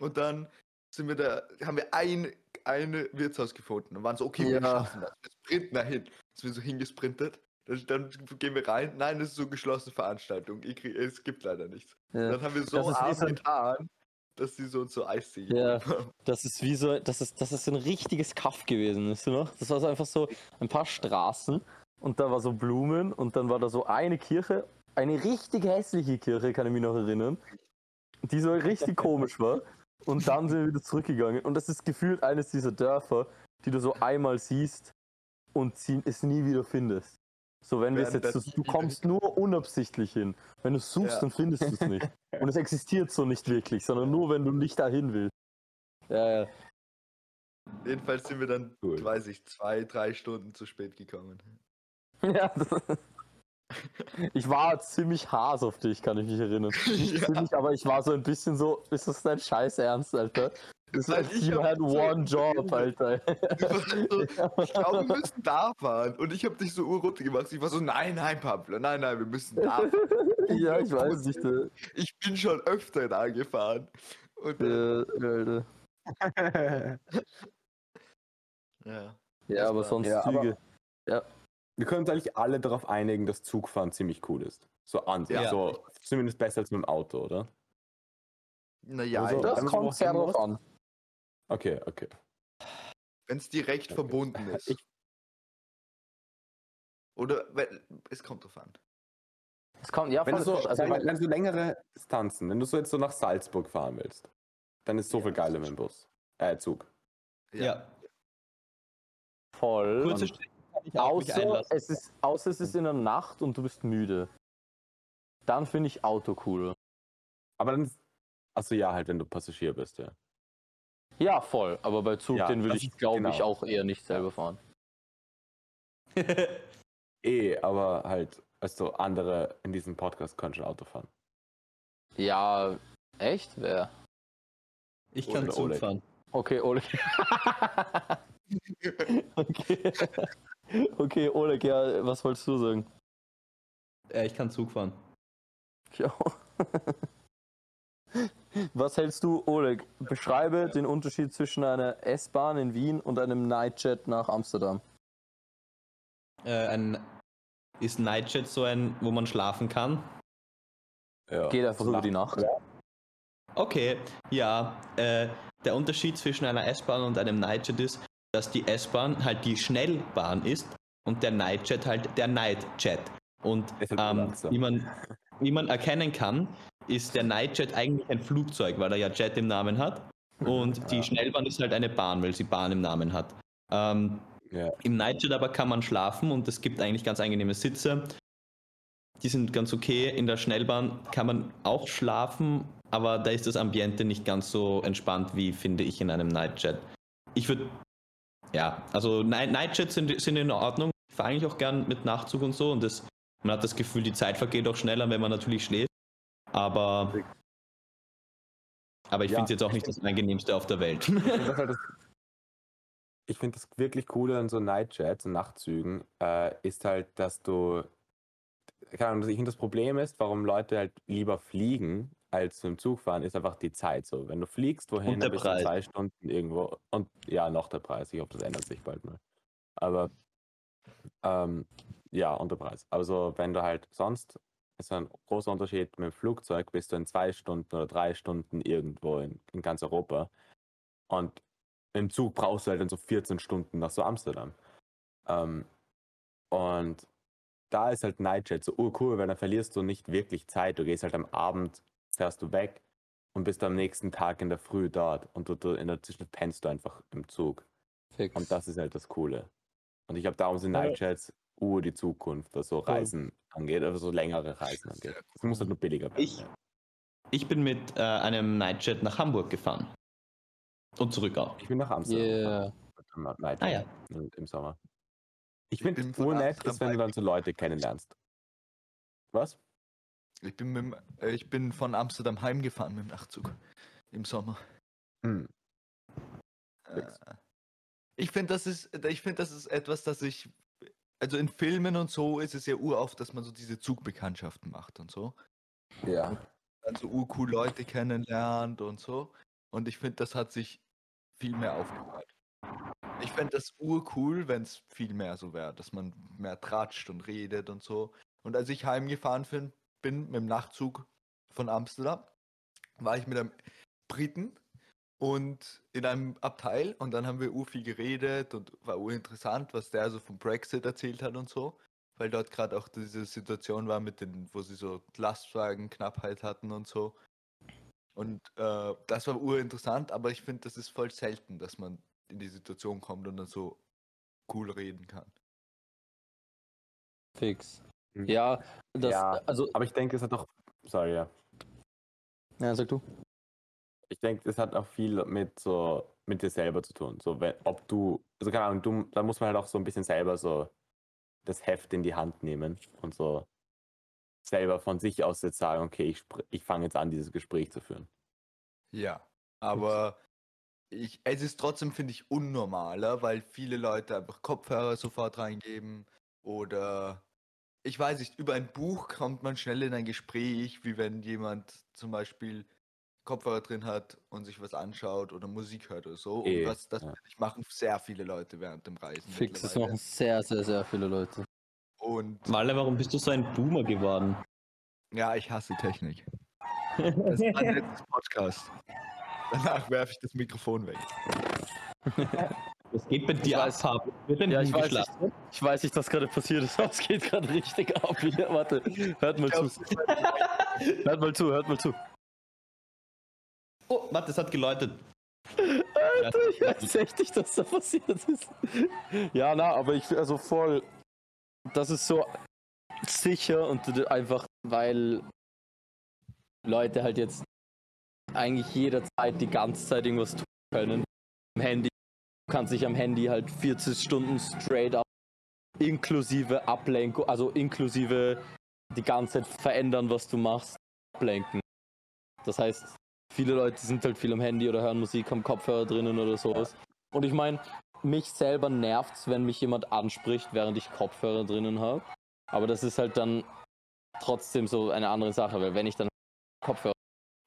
Und dann sind wir da, haben wir ein, ein Wirtshaus gefunden und waren so, okay, wir Ja. schaffen das. Wir sprinten dahin. Sind wir so hingesprintet. Dann, gehen wir rein. Nein, das ist so eine geschlossene Veranstaltung. Ich es gibt leider nichts. Ja. Dann haben wir Das so arm so ein- getan, dass sie so uns so Eistee Ja. gegeben haben. Das ist wie so, das ist, das ist so ein richtiges Kaff gewesen, weißt du noch? Das war so einfach so ein paar Straßen und da war so Blumen und dann war da so eine Kirche, eine richtig hässliche Kirche, kann ich mich noch erinnern, die so richtig komisch war. Und dann sind wir wieder zurückgegangen. Und das ist gefühlt eines dieser Dörfer, die du so einmal siehst und es nie wieder findest. So, wenn wir es jetzt, du kommst nur unabsichtlich hin. Wenn du es suchst, Ja. dann findest du es nicht. Und es existiert so nicht wirklich, sondern nur, wenn du nicht dahin willst. Ja, ja. Jedenfalls sind wir dann, Cool. weiß ich, zwei, drei Stunden zu spät gekommen. ja ich war ziemlich Haas auf dich, kann ich mich erinnern. Nicht Ja. ziemlich, aber ich war so ein bisschen so, ist das dein Scheiß Ernst, Alter? Das Weil war ich had so one job, geredet. Alter. so, ich glaube, wir müssen da fahren. Und ich habe dich so urrunter gemacht. Ich war so, nein, nein, Pablo, nein, nein, wir müssen da fahren. ja, ich weiß nicht. äh, Ich bin schon öfter da gefahren. Und äh, Alter. ja. Ja, Das aber war- sonst Ja, aber- Züge. Wir können uns eigentlich alle darauf einigen, dass Zugfahren ziemlich cool ist. So an sich. Ja. So, zumindest besser als mit dem Auto, oder? Naja, Also, Das kommt sehr drauf an. Okay, okay. wenn es direkt verbunden ist. Ich- Oder wenn, es kommt drauf an. Es kommt, ja, Wenn du, voll- so, also, wenn, wenn du längere Distanzen, wenn du so jetzt so nach Salzburg fahren willst, dann ist so viel geiler mit dem Bus. Äh, Zug. Ja. Voll. Kurze Strecke kann ich auch mich Außer es, ist, außer es ist in der Nacht und du bist müde. Dann finde ich Auto cooler. Aber dann. Achso, ja, halt, wenn du Passagier bist, ja. Ja, voll. Aber bei Zug, Ja, den das ich, glaube ich, genau. auch eher nicht selber fahren. Eh, aber halt, also andere in diesem Podcast können schon Auto fahren. Ja, echt? Wer? Ich kann Oder Zug Oleg. fahren. Okay, Oleg. okay. okay, Oleg, ja, was wolltest du sagen? Äh, ich kann Zug fahren. Ja. Was hältst du, Oleg? Beschreibe den Unterschied zwischen einer S-Bahn in Wien und einem Nightjet nach Amsterdam. Äh, ein, ist Nightjet so ein, wo man schlafen kann? Ja. Geht einfach über die nach- Nacht. Okay, ja. Äh, der Unterschied zwischen einer S-Bahn und einem Nightjet ist, dass die S-Bahn halt die Schnellbahn ist und der Nightjet halt der Nightjet. Und ähm, wie, man, wie man erkennen kann, ist der Nightjet eigentlich ein Flugzeug, weil er ja Jet im Namen hat. Und die Ja. Schnellbahn ist halt eine Bahn, weil sie Bahn im Namen hat. Ähm, Ja. Im Nightjet aber kann man schlafen und es gibt eigentlich ganz angenehme Sitze. Die sind ganz okay. In der Schnellbahn kann man auch schlafen, aber da ist das Ambiente nicht ganz so entspannt, wie finde ich in einem Nightjet. Ich würde, ja, also Night Nightjets sind, sind in Ordnung. Ich fahre eigentlich auch gern mit Nachtzug und so und das, man hat das Gefühl, die Zeit vergeht auch schneller, wenn man natürlich schläft. Aber, aber ich Ja. finde es jetzt auch nicht das angenehmste auf der Welt. Ich finde das, halt das, wirklich Coole an so Nightjets und Nachtzügen äh, ist halt, dass du. Keine Ahnung, ich finde das Problem ist, warum Leute halt lieber fliegen als dem Zug fahren, ist einfach die Zeit so. Wenn du fliegst, wohin, Und der dann bist du Preis. zwei Stunden irgendwo. Und ja, noch der Preis. Ich hoffe, das ändert sich bald mal. Aber ähm, ja, und der Preis. Also wenn du halt sonst ist ein großer Unterschied mit dem Flugzeug, bist du in zwei Stunden oder drei Stunden irgendwo in, in ganz Europa. Und im Zug brauchst du halt dann so 14 Stunden nach so Amsterdam. Ähm, und da ist halt Nightjet so urcool, weil dann verlierst du nicht wirklich Zeit. Du gehst halt am Abend, fährst du weg und bist am nächsten Tag in der Früh dort. Und du, du in der Zwischenzeit pennst du einfach im Zug. Fix. Und das ist halt das Coole. Und ich glaube, darum sind. Nightjets ur die Zukunft, was so. Reisen angeht, also so längere Reisen angeht. Es muss halt nur billiger werden. Ich- Ich bin mit äh, einem Nightjet nach Hamburg gefahren. Und zurück auch. Ich bin nach Amsterdam. Yeah. Nightjet Ah ja. im- im Sommer. Ich Ich finde urnett, Amsterdam ist, wenn du dann so Leute kennenlernst. Was? Ich bin, mit, äh, ich bin von Amsterdam heimgefahren mit dem Nachtzug im Sommer. Hm. Äh, ich finde, das ist, ich finde, das ist etwas, das ich, also in Filmen und so ist es ja urauf, dass man so diese Zugbekanntschaften macht und so. Ja. Dann so urcool Leute kennenlernt und so. Und ich finde, das hat sich viel mehr aufgebaut. Ich fände das urcool, wenn es viel mehr so wäre, dass man mehr tratscht und redet und so. Und als ich heimgefahren bin, bin mit dem Nachtzug von Amsterdam, war ich mit einem Briten und in einem Abteil und dann haben wir ur viel geredet und war urinteressant, was der so vom Brexit erzählt hat und so, weil dort gerade auch diese Situation war mit den, wo sie so Lastwagenknappheit hatten und so. Und äh, das war urinteressant, aber ich finde, das ist voll selten, dass man in die Situation kommt und dann so cool reden kann. Fix. Hm. Ja, das, Ja. also, Aber ich denke, es hat auch. Sorry, ja. ja, sag du. Ich denke, es hat auch viel mit so mit dir selber zu tun. So, wenn, ob du, also keine Ahnung, du, da muss man halt auch so ein bisschen selber so das Heft in die Hand nehmen und so selber von sich aus jetzt sagen, okay, ich, ich fange jetzt an, dieses Gespräch zu führen. Ja, aber ich, es ist trotzdem, finde ich, unnormaler, weil viele Leute einfach Kopfhörer sofort reingeben oder ich weiß nicht, über ein Buch kommt man schnell in ein Gespräch, wie wenn jemand zum Beispiel Kopfhörer drin hat und sich was anschaut oder Musik hört oder so. Eh, und das, das ja. finde ich, machen sehr viele Leute während dem Reisen. Fix, das machen sehr, sehr, sehr viele Leute. Und Malle, warum bist du so ein Boomer geworden? ja, ich hasse Technik. Das ist mein letztes Podcast. Danach werfe ich das Mikrofon weg. Was geht bei dir ab, weiß- Pablo? Wird denn Ja, ich weiß geschlafen? Ich weiß nicht, was gerade passiert ist, aber es geht gerade richtig ab. Hier, warte, hört mal zu. Hört mal zu, hört mal zu. Oh, warte, es hat geläutet. Alter, ich weiß echt nicht, dass da passiert ist. Ja, na, aber ich, also voll, das ist so sicher und einfach, weil Leute halt jetzt eigentlich jederzeit die ganze Zeit irgendwas tun können. Am Handy, du kannst dich am Handy halt 40 Stunden straight up, inklusive Ablenkung, also inklusive die ganze Zeit verändern, was du machst, ablenken. Das heißt, viele Leute sind halt viel am Handy oder hören Musik, haben Kopfhörer drinnen oder sowas. Und ich meine, mich selber nervt's, wenn mich jemand anspricht, während ich Kopfhörer drinnen habe. Aber das ist halt dann trotzdem so eine andere Sache, weil wenn ich dann Kopfhörer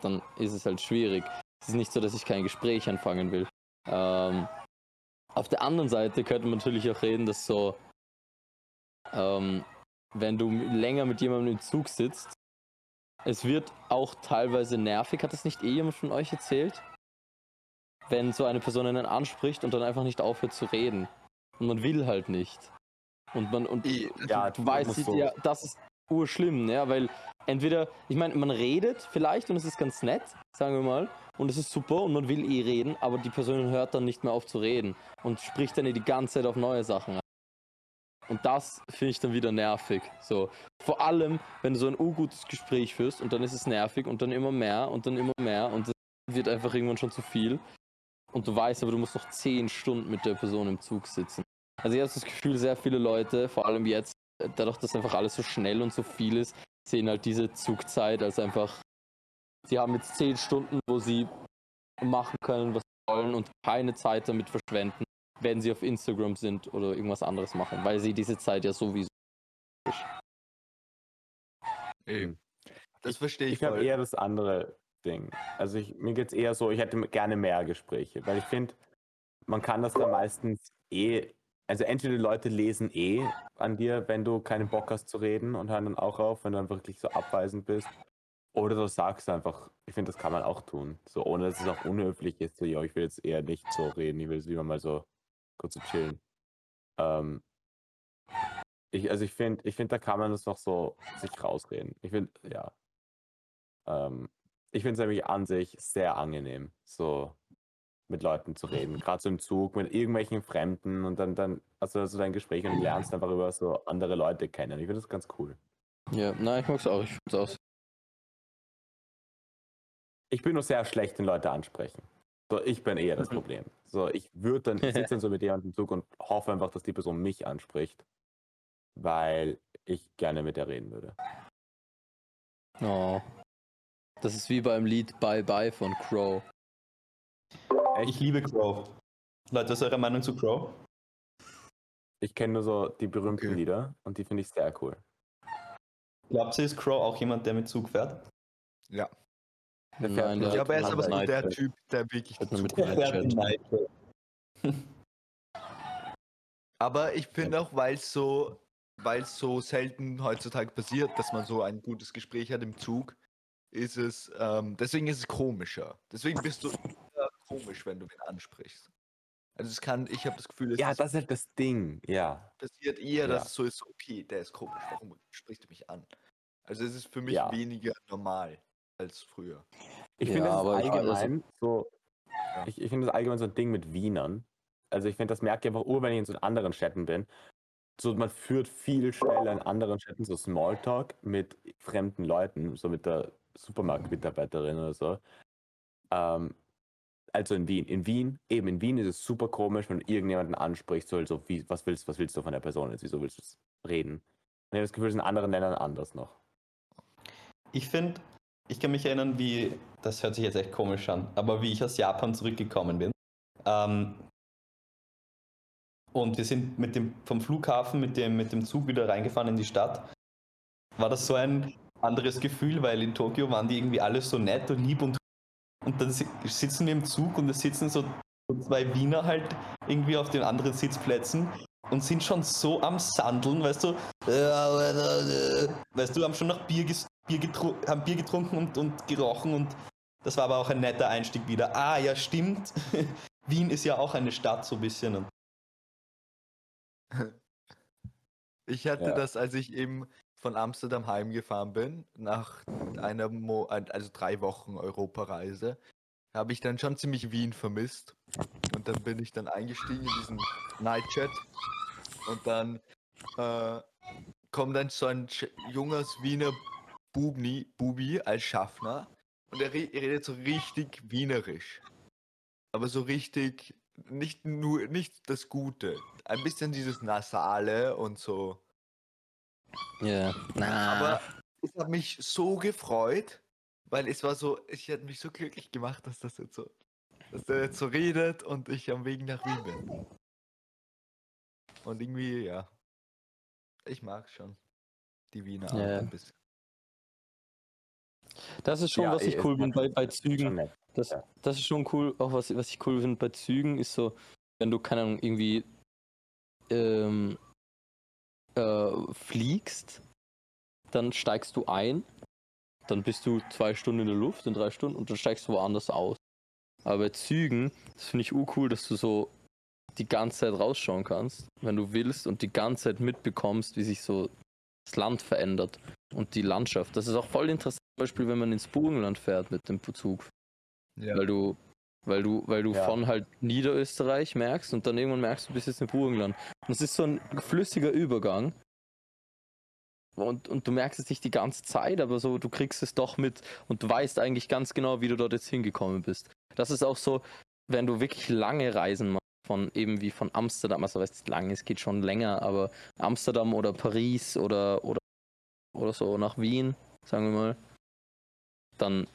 dann ist es halt schwierig. Es ist nicht so, dass ich kein Gespräch anfangen will. Ähm, auf der anderen Seite könnte man natürlich auch reden, dass so, ähm, wenn du länger mit jemandem im Zug sitzt, es wird auch teilweise nervig. Hat das nicht eh jemand von euch erzählt? Wenn so eine Person einen anspricht und dann einfach nicht aufhört zu reden. Und man will halt nicht. Und man, und I- Ja, du weißt, musst so- ja, das ist urschlimm, ja, weil entweder, ich meine, man redet vielleicht und es ist ganz nett, sagen wir mal, und es ist super und man will eh reden, aber die Person hört dann nicht mehr auf zu reden und spricht dann eh die ganze Zeit auf neue Sachen. Und das finde ich dann wieder nervig. So. Vor allem, wenn du so ein ungutes Gespräch führst und dann ist es nervig und dann immer mehr und dann immer mehr und es wird einfach irgendwann schon zu viel. Und du weißt aber, du musst noch zehn Stunden mit der Person im Zug sitzen. Also ich habe das Gefühl, sehr viele Leute, vor allem jetzt, äh, dadurch, dass einfach alles so schnell und so viel ist, sehen halt diese Zugzeit als einfach, sie haben jetzt zehn Stunden, wo sie machen können, was sie wollen und keine Zeit damit verschwenden, wenn sie auf Instagram sind oder irgendwas anderes machen, weil sie diese Zeit ja sowieso. Eben. Das verstehe ich, Ich habe eher das andere Ding. Also ich, mir geht es eher so, ich hätte gerne mehr Gespräche, weil ich finde, man kann das dann meistens eh, also entweder die Leute lesen eh an dir, wenn du keinen Bock hast zu reden und hören dann auch auf, wenn du dann wirklich so abweisend bist. Oder du sagst einfach, ich finde, das kann man auch tun. So, ohne dass es auch unhöflich ist, so, ja, ich will jetzt eher nicht so reden, ich will jetzt lieber mal so kurz so chillen. Ähm, ich, also ich finde, ich finde, da kann man das noch so sich rausreden. Ich finde, ja. Ähm, ich finde es nämlich an sich sehr angenehm, so mit Leuten zu reden. Gerade so im Zug mit irgendwelchen Fremden und dann, dann hast du so dein Gespräch und lernst einfach über so andere Leute kennen. Ich finde das ganz cool. Ja, nein, ich mag's auch, ich auch. Ich bin nur sehr schlecht in Leute ansprechen. So, ich bin eher das Problem. So, ich würde dann, ich sitze dann so mit jemandem im Zug und hoffe einfach, dass die Person mich anspricht, weil ich gerne mit der reden würde. Oh. Das ist wie beim Lied Bye Bye von Crow. Ich liebe Crow. Leute, was ist eure Meinung zu Crow? Ich kenne nur so die berühmten Okay. Lieder und die finde ich sehr cool. Glaubt ihr, ist Crow auch jemand, der mit Zug fährt? Ja. Der Nein, nur- Ich glaube, er ist aber so der. Typ, der wirklich Der. Night. Aber ich finde auch, weil es so, weil es so selten heutzutage passiert, dass man so ein gutes Gespräch hat im Zug, ist es, ähm, deswegen ist es komischer. Deswegen bist du eher komisch, wenn du ihn ansprichst. Also es kann, ich habe das Gefühl, es Ja, ist- das ist halt das Ding, ja. passiert eher, dass Ja. es so ist, okay, der ist komisch, warum sprichst du mich an? Also es ist für mich Ja. weniger normal als früher. Ich Ja, finde das allgemein so. Ja. Ich, ich finde das allgemein so ein Ding mit Wienern. Also ich finde, das merke ich einfach ur, wenn ich in so anderen Städten bin. So, man führt viel schneller in anderen Städten so Smalltalk mit fremden Leuten, so mit der Supermarktmitarbeiterin oder so. Ähm, also in Wien. In Wien, eben in Wien ist es super komisch, wenn du irgendjemanden ansprichst, so, also, wie, was willst, was willst du von der Person jetzt, wieso willst du reden? Und ich habe das Gefühl, es ist in anderen Ländern anders noch. Ich finde, ich kann mich erinnern, wie, das hört sich jetzt echt komisch an, aber wie ich aus Japan zurückgekommen bin. Ähm, und wir sind mit dem, vom Flughafen mit dem, mit dem Zug wieder reingefahren in die Stadt. War das so ein anderes Gefühl, weil in Tokio waren die irgendwie alle so nett und lieb und und dann si- sitzen wir im Zug und es sitzen so zwei Wiener halt irgendwie auf den anderen Sitzplätzen und sind schon so am Sandeln, weißt du, weißt du, haben schon noch Bier, Bier, getru haben Bier getrunken und, und gerochen und das war aber auch ein netter Einstieg wieder. Ah, ja, stimmt. Wien ist ja auch eine Stadt so ein bisschen. Ich hatte Ja. das, als ich eben von Amsterdam heimgefahren bin, nach einer Mo also drei Wochen Europareise, habe ich dann schon ziemlich Wien vermisst. Und dann bin ich dann eingestiegen in diesen Nightchat. Und dann äh, kommt dann so ein junges Wiener Bubni, Bubi als Schaffner. Und er, er redet so richtig wienerisch. Aber so richtig, nicht nur, nicht das Gute. Ein bisschen dieses Nasale und so. Ja. Na. Aber es hat mich so gefreut, weil es war so, ich hätte mich so glücklich gemacht, dass das jetzt so, dass der jetzt so redet und ich am Weg nach Wien bin. Und irgendwie, ja. Ich mag schon die Wiener Art Ja. ein bisschen. Das ist schon, Ja, was ich cool macht- bei, bei Zügen. Das, das ist schon cool. Auch was, was ich cool finde bei Zügen ist so, wenn du, keine Ahnung, irgendwie ähm, äh, fliegst, dann steigst du ein, dann bist du zwei Stunden in der Luft, in drei Stunden und dann steigst du woanders aus. Aber bei Zügen, das finde ich cool, dass du so die ganze Zeit rausschauen kannst, wenn du willst und die ganze Zeit mitbekommst, wie sich so das Land verändert und die Landschaft. Das ist auch voll interessant, zum Beispiel, wenn man ins Burgenland fährt mit dem Zug Ja. weil du, weil du, weil du Ja. von halt Niederösterreich merkst und dann irgendwann merkst du bist jetzt im Burgenland. Und es ist so ein flüssiger Übergang. Und, und du merkst es nicht die ganze Zeit, aber so, du kriegst es doch mit und du weißt eigentlich ganz genau, wie du dort jetzt hingekommen bist. Das ist auch so, wenn du wirklich lange Reisen machst, von eben wie von Amsterdam, also weißt du, lang, es geht schon länger, aber Amsterdam oder Paris oder, oder, oder so nach Wien, sagen wir mal, dann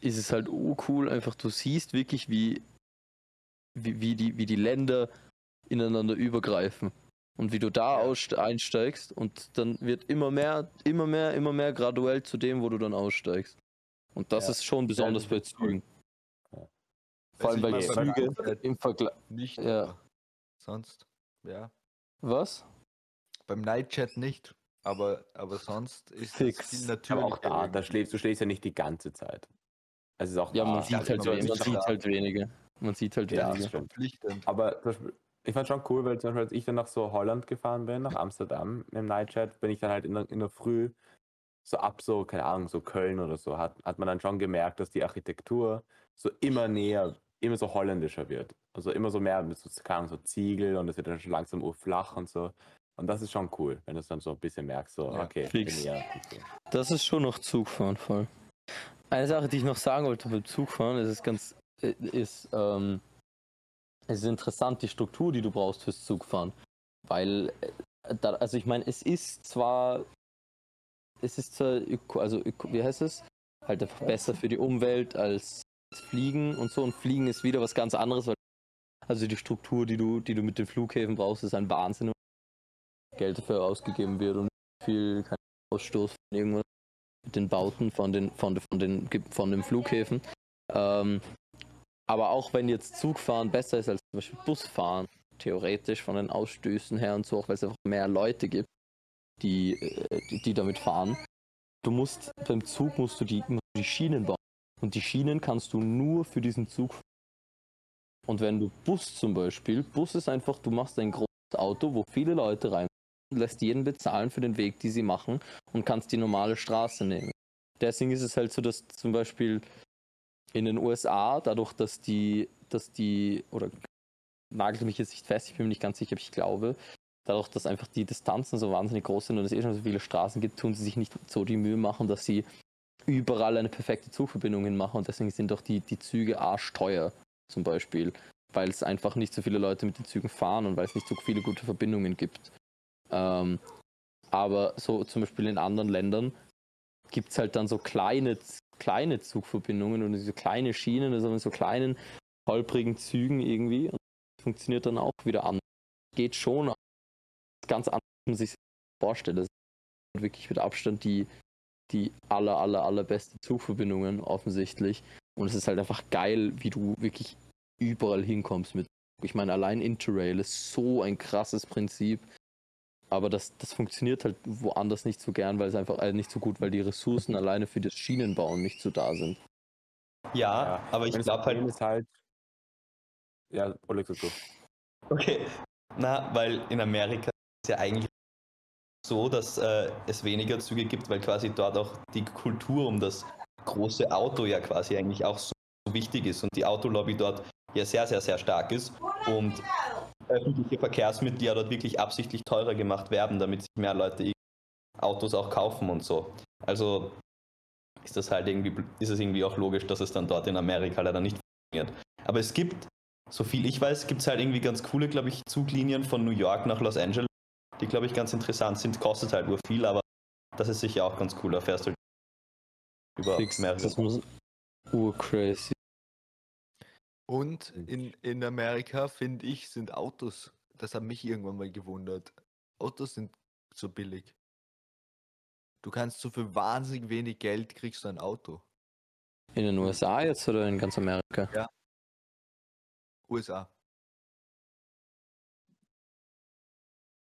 ist es halt cool, einfach du siehst wirklich, wie, wie, wie, die, wie die Länder ineinander übergreifen. Und wie du da einsteigst und dann wird immer mehr, immer mehr, immer mehr graduell zu dem, wo du dann aussteigst. Und das Ja. ist schon besonders bei. Zügen. Ja. Vor allem, Also ich Züge mein, beim Nightchat im Vergleich. Nicht, Ja. sonst, ja. Was? Beim Nightchat nicht, aber, aber sonst ist Fix. es viel Aber natürlicher. auch da, da schläfst du schläfst ja nicht die ganze Zeit. Es ist auch Ja, da, man sieht ja, halt, man sieht halt wenige. Man sieht halt Ja, wenige. das. Aber ich fand schon cool, weil zum Beispiel als ich dann nach so Holland gefahren bin, nach Amsterdam im Nightchat, bin ich dann halt in der, in der Früh so ab so, keine Ahnung, so Köln oder so, hat, hat man dann schon gemerkt, dass die Architektur so immer näher, immer so holländischer wird. Also immer so mehr mit so, keine Ahnung, so Ziegel und es wird dann schon langsam urflach und so. Und das ist schon cool, wenn du es dann so ein bisschen merkst, so, Ja, okay, fix. und so. Das ist schon noch Zugfahren voll. Eine Sache, die ich noch sagen wollte beim Zugfahren, ist es ganz, äh, ist, ähm, es ist interessant, die Struktur, die du brauchst fürs Zugfahren. Weil, äh, da, also ich meine, es ist zwar, es ist zwar, öko, also öko, wie heißt es? Halt einfach besser für die Umwelt als Fliegen und so. Und Fliegen ist wieder was ganz anderes, weil also die Struktur, die du, die du mit den Flughäfen brauchst, ist ein Wahnsinn. Geld dafür ausgegeben wird und viel kein Ausstoß von irgendwas mit den Bauten von den, von, von, den, von den Flughäfen. Ähm, aber auch wenn jetzt Zugfahren besser ist als zum Beispiel Busfahren, theoretisch von den Ausstößen her und so, auch weil es einfach mehr Leute gibt, die, äh, die, die damit fahren. Du musst, beim Zug musst du die, musst die Schienen bauen. Und die Schienen kannst du nur für diesen Zug fahren. Und wenn du Bus zum Beispiel, Bus ist einfach, du machst ein großes Auto, wo viele Leute rein, lässt jeden bezahlen für den Weg, die sie machen und kannst die normale Straße nehmen. Deswegen ist es halt so, dass zum Beispiel in den USA, dadurch, dass die, dass die, oder nagelt mich jetzt nicht fest, ich bin mir nicht ganz sicher, aber ich glaube, dadurch, dass einfach die Distanzen so wahnsinnig groß sind und es eh schon so viele Straßen gibt, tun sie sich nicht so die Mühe machen, dass sie überall eine perfekte Zugverbindung hinmachen und deswegen sind doch die, die Züge arschteuer zum Beispiel, weil es einfach nicht so viele Leute mit den Zügen fahren und weil es nicht so viele gute Verbindungen gibt. Ähm, aber so zum Beispiel in anderen Ländern gibt es halt dann so kleine, kleine Zugverbindungen und diese kleine Schienen, also mit so kleinen, holprigen Zügen irgendwie. Und das funktioniert dann auch wieder an. Geht schon ganz anders, als man sich vorstellt. Das sind wirklich mit Abstand die, die aller, aller, allerbeste Zugverbindungen offensichtlich. Und es ist halt einfach geil, wie du wirklich überall hinkommst mit. Ich meine, allein Interrail ist so ein krasses Prinzip. Aber das, das funktioniert halt woanders nicht so gern, weil es einfach äh, nicht so gut, weil die Ressourcen alleine für das Schienenbauen nicht so da sind. Ja, aber ich glaube halt, halt. Ja, Oleg, du. Okay. Na, weil in Amerika ist ja eigentlich so, dass äh, es weniger Züge gibt, weil quasi dort auch die Kultur um das große Auto ja quasi eigentlich auch so wichtig ist und die Autolobby dort ja sehr, sehr, sehr stark ist und öffentliche Verkehrsmittel ja dort wirklich absichtlich teurer gemacht werden, damit sich mehr Leute Autos auch kaufen und so. Also ist das halt irgendwie, ist es irgendwie auch logisch, dass es dann dort in Amerika leider nicht funktioniert. Aber es gibt, so viel ich weiß, gibt es halt irgendwie ganz coole, glaube ich, Zuglinien von New York nach Los Angeles, die, glaube ich, ganz interessant sind. Kostet halt nur viel, aber das ist sicher auch ganz cool. Da fährst du über Fix, mehrere das muss urcrazy. Und in, in Amerika, finde ich, sind Autos, das hat mich irgendwann mal gewundert. Autos sind so billig. Du kannst so für wahnsinnig wenig Geld kriegst du ein Auto. In den USA jetzt oder in ganz Amerika? USA.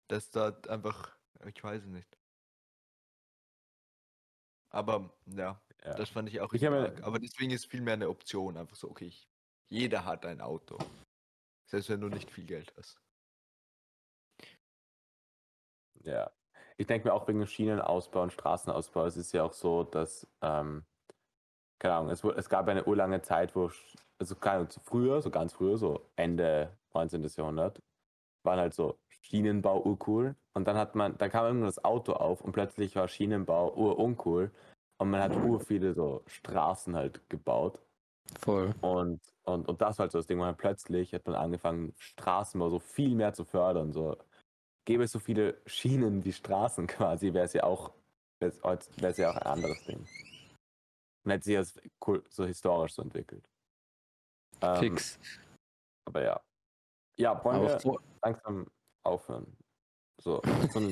Das dort einfach, ich weiß es nicht. Aber ja, Ja. das fand ich auch Ich richtig. Aber deswegen ist viel mehr eine Option. Einfach so, okay, ich, jeder hat ein Auto. Selbst wenn du nicht viel Geld hast. Ja. Ich denke mir auch wegen Schienenausbau und Straßenausbau, es ist ja auch so, dass, ähm, keine Ahnung, es, es gab eine urlange Zeit, wo, also keine früher, so ganz früher, so Ende 19. Jahrhundert, waren halt so Schienenbau urcool und dann hat man, dann kam irgendwann das Auto auf und plötzlich war Schienenbau uruncool und man hat ur viele so Straßen halt gebaut Voll. und, und, und das war halt so das Ding, man plötzlich hat man angefangen, Straßenbau so viel mehr zu fördern. So. Gäbe es so viele Schienen wie Straßen quasi, wäre es ja auch, wäre es ja auch ein anderes Ding. Und hätte sich das cool, so historisch so entwickelt. Ähm, Fix. Aber ja. Ja, wollen Aber wir langsam aufhören? So, so ein,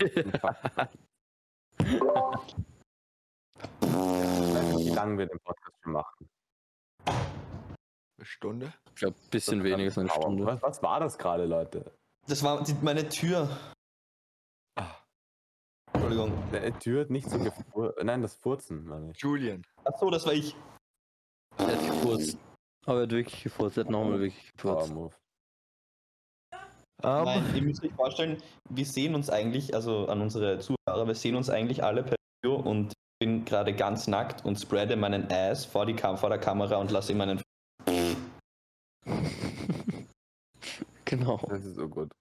wie lange wir den Podcast schon machen. Eine Stunde? ich glaube, ein bisschen weniger als eine Aber Stunde. Was, was war das gerade, Leute? Das war die, meine Tür. Ah. Entschuldigung. Der Tür hat nicht so gefur Nein, das Furzen, meine ich. Julian. Achso, das war ich. Er hat gefurzt. Aber er hat wirklich gefurzt. Er hat nochmal wirklich Power gefurzt. Ähm, Nein, ihr müsst euch vorstellen, wir sehen uns eigentlich, also an unsere Zuhörer, wir sehen uns eigentlich alle per Video und ich bin gerade ganz nackt und spreade meinen Ass vor, die Kam vor der Kamera und lasse ihm meinen. Genau. Das ist so gut.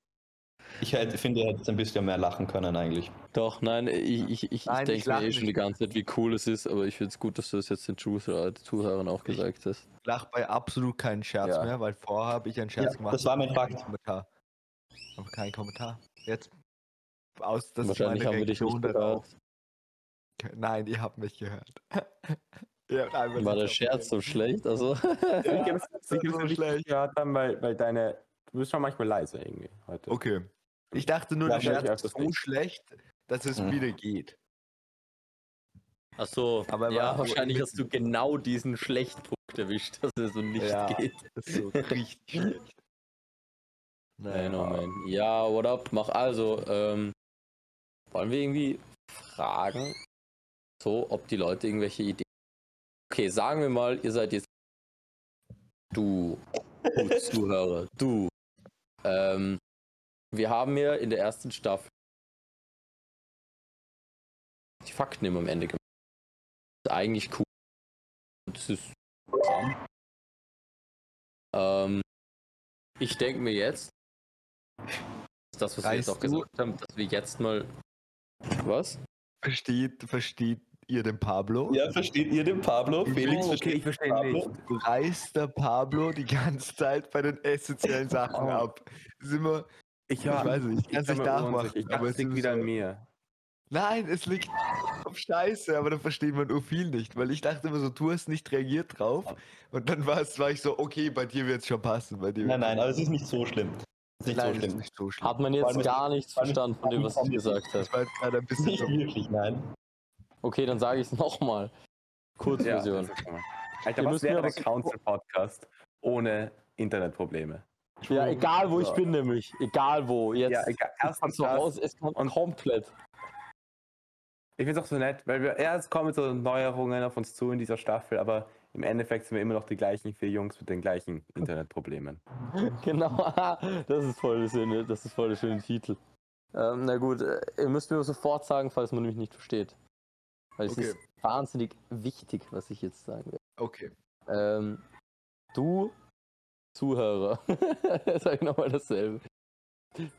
Ich hätte, finde, ihr hättet ein bisschen mehr lachen können eigentlich. Doch, nein, ich, ich, ich, Nein, ich ich denke mir lache eh schon die ganze Zeit, wie cool es ist, aber ich finde es gut, dass du das jetzt den Zuhörer- Zuhörern auch gesagt hast. ich lach bei absolut keinen Scherz Ja. mehr, weil vorher habe ich einen Scherz Ja, gemacht. das war mein Fakt. Kommentar. Aber kein Kommentar. Jetzt. Aus, das ist Wahrscheinlich meine haben wir dich nicht darauf. gehört. Nein, ihr habt mich gehört. einfach War der Scherz so schlecht? Also, sicher, dass so schlecht. gehört haben, weil, weil deine. Du bist schon manchmal leise irgendwie heute. Okay. Ich dachte nur, Ja, der Scherz ist so nicht. schlecht, dass es Hm. wieder geht. ach so. Aber ja, wahrscheinlich hast du genau diesen Schlechtpunkt erwischt, dass es so nicht Ja. geht. Das ist so richtig schlecht. Nein, oh man. Ja, what up? Mach also, ähm, wollen wir irgendwie fragen, so, ob die Leute irgendwelche Ideen. Okay, sagen wir mal, ihr seid jetzt du, du Zuhörer, du. Ähm, wir haben ja in der ersten Staffel die Fakten immer am Ende gemacht. Das ist eigentlich cool. Das ist ähm, ich denke mir jetzt, das, was wir jetzt Weißt auch gesagt haben, dass wir jetzt mal. Was? Versteht, versteht ihr den Pablo? Ja, versteht ihr den Pablo? Felix Oh, okay, versteht ich verstehe Pablo? nicht. reißt der Pablo die ganze Zeit bei den essentiellen Sachen Oh. ab. Das ist immer, Ich, Ich weiß nicht, ich kann's bin nicht nachmachen. Ich aber es es liegt wieder so- an mir. nein, es liegt auf Scheiße, aber da versteht man nur viel nicht, weil ich dachte immer so, du hast nicht reagiert drauf und dann war's, war ich so, okay, bei dir wird's schon passen, bei dir. Nein, nein, aber es ist nicht so schlimm. Es ist nicht nein, so es ist schlimm. nicht so schlimm. Hat man jetzt gar nichts verstanden von dem, was ich gesagt habe. Das war gerade ein bisschen Nicht so, wirklich, nein. Okay, dann sage ich es nochmal. Kurzversion. mal. Alter, was wäre ja der Council-Podcast ohne Internetprobleme? Ja, egal wo ich Ja. bin, nämlich. Egal wo. Jetzt. Ja, egal. Erstens das. raus, es kommt Und- komplett. Ich finde es auch so nett, weil wir erst kommen so Neuerungen auf uns zu in dieser Staffel, aber im Endeffekt sind wir immer noch die gleichen vier Jungs mit den gleichen Internetproblemen. Genau, das ist voll der schöne, das ist voll der schöne Titel. Ähm, na gut, äh, ihr müsst mir sofort sagen, falls man mich nicht versteht. Weil es Okay. ist wahnsinnig wichtig, was ich jetzt sagen will. okay. Ähm, Du, Zuhörer, sag nochmal dasselbe.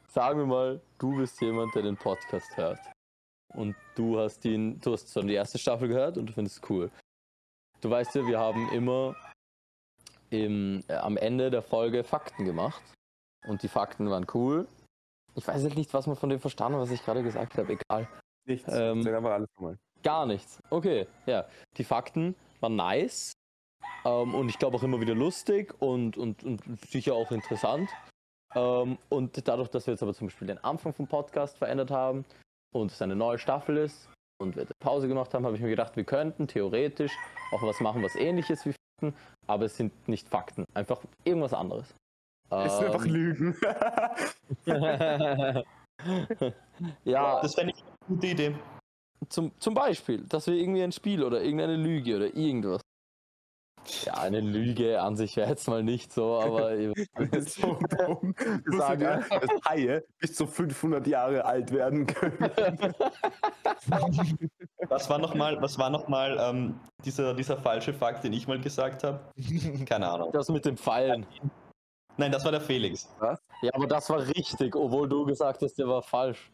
Sagen wir mal, du bist jemand, der den Podcast hört. Und du hast ihn, du hast schon die erste Staffel gehört und du findest es cool. Du weißt ja, wir haben immer im, äh, am Ende der Folge Fakten gemacht. Und die Fakten waren cool. Ich weiß jetzt nicht, was man von dem verstanden hat, was ich gerade gesagt habe. Egal. Nichts. Ähm, Sag einfach alles nochmal. Gar nichts. Okay, ja. Die Fakten waren nice. Ähm, und ich glaube auch immer wieder lustig und, und, und sicher auch interessant. Ähm, und dadurch, dass wir jetzt aber zum Beispiel den Anfang vom Podcast verändert haben und es eine neue Staffel ist und wir eine Pause gemacht haben, habe ich mir gedacht, wir könnten theoretisch auch was machen, was ähnliches wie Fakten, aber es sind nicht Fakten. Einfach irgendwas anderes. Es sind einfach Ähm, Lügen. ja, Das fände ich eine gute Idee. Zum, zum Beispiel, dass wir irgendwie ein Spiel oder irgendeine Lüge oder irgendwas. Ja, eine Lüge an sich wäre jetzt mal nicht so, aber Das so dumm. Wir sagen, ja. dass Haie bis zu 500 Jahre alt werden können. Was war nochmal, was war noch mal, ähm, dieser, dieser falsche Fakt, den ich mal gesagt habe? Keine Ahnung. das mit dem Pfeilen. Nein, das war der Felix. Ja, aber das war richtig, obwohl du gesagt hast, der war falsch.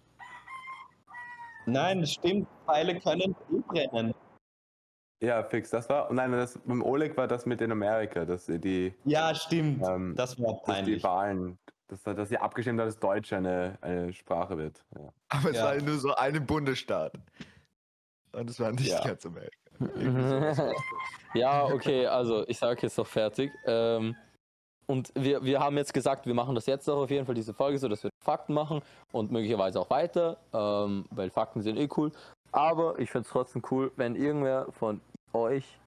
Nein, das stimmt. Pfeile können eh brennen. Ja, fix, das war. und Nein, das, beim Oleg war das mit in Amerika, dass sie die, Ja, stimmt. ähm, das war dass die peinlich. Wahlen, dass, dass sie abgestimmt hat, dass Deutsch eine, eine Sprache wird. Ja. Aber es Ja. war nur so ein Bundesstaat. Und es war nicht Ja. ganz Amerika. Ja, okay, also ich sage jetzt noch fertig. Ähm, und wir, wir haben jetzt gesagt, wir machen das jetzt auch auf jeden Fall, diese Folge, so dass wir Fakten machen und möglicherweise auch weiter, ähm, weil Fakten sind eh cool. Aber ich finde es trotzdem cool, wenn irgendwer von euch,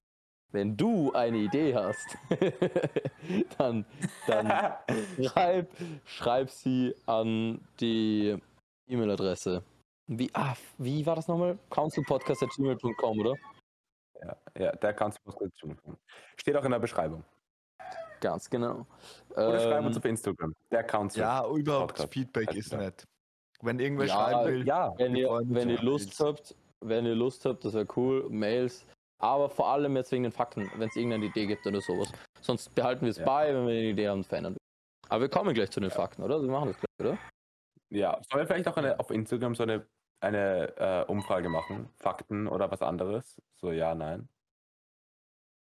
wenn du eine Idee hast, dann, dann schreib, schreib sie an die E-Mail-Adresse. Wie, ah, wie war das nochmal? councilpodcast.gmail.com, oder? Ja, ja, der tun. Steht auch in der Beschreibung. Ganz genau. Oder Ähm, uns auf Instagram. Der Council. Ja, überhaupt Podcast. Feedback ist klar. nett. Wenn irgendwer Ja, schreiben will, Ja, wenn ihr, wenn ihr Lust Mails. habt, wenn ihr Lust habt, das wäre cool, Mails. Aber vor allem jetzt wegen den Fakten, wenn es irgendeine Idee gibt oder sowas. Sonst behalten wir es Ja. bei, wenn wir eine Idee haben, verändern wir. Aber wir kommen gleich zu den Fakten, oder? Wir machen das gleich, oder? ja. Sollen wir vielleicht auch eine, auf Instagram so eine, eine äh, Umfrage machen? Fakten oder was anderes? So, ja, nein.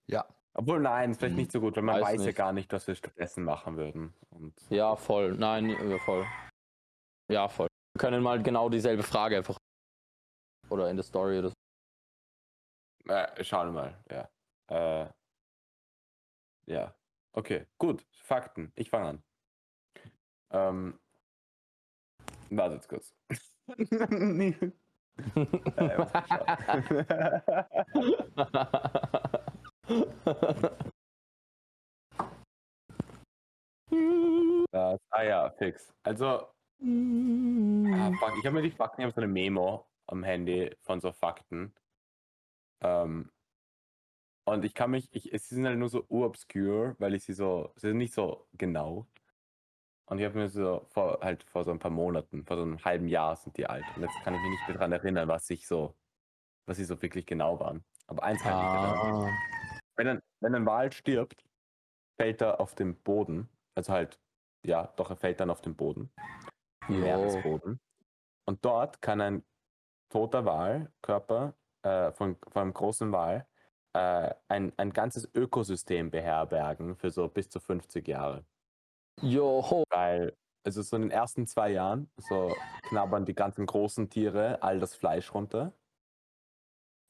Ja. Obwohl, nein, ist vielleicht Hm, nicht so gut, weil man weiß weiß, ja nicht. gar nicht, was wir stattdessen machen würden. Und Ja, voll. Nein, ja, voll. Ja, voll. Wir können mal genau dieselbe Frage einfach. Oder in der Story oder so. Äh, schauen wir mal, ja. Äh, ja. Okay, gut. Fakten. Ich fange an. Ähm, wartet kurz. Äh, das, ah ja, fix. Also, ah, fuck, ich habe mir die Fakten, ich habe so eine Memo am Handy von so Fakten. Ähm, und ich kann mich, ich, es sind halt nur so urobscure, weil ich sie so, sie sind nicht so genau. Und ich habe mir so vor, halt vor so ein paar Monaten, vor so einem halben Jahr sind die alt. Und jetzt kann ich mich nicht mehr daran erinnern, was ich so, was sie so wirklich genau waren. Aber eins kann ich mich erinnern. Wenn ein, wenn ein Wal stirbt, fällt er auf den Boden. Also halt, ja, doch, er fällt dann auf den Boden. Jo. Meeresboden. Und dort kann ein toter Walkörper äh, von, von einem großen Wal äh, ein, ein ganzes Ökosystem beherbergen für so bis zu 50 Jahre. Joho. Weil, also so in den ersten zwei Jahren, so knabbern die ganzen großen Tiere all das Fleisch runter.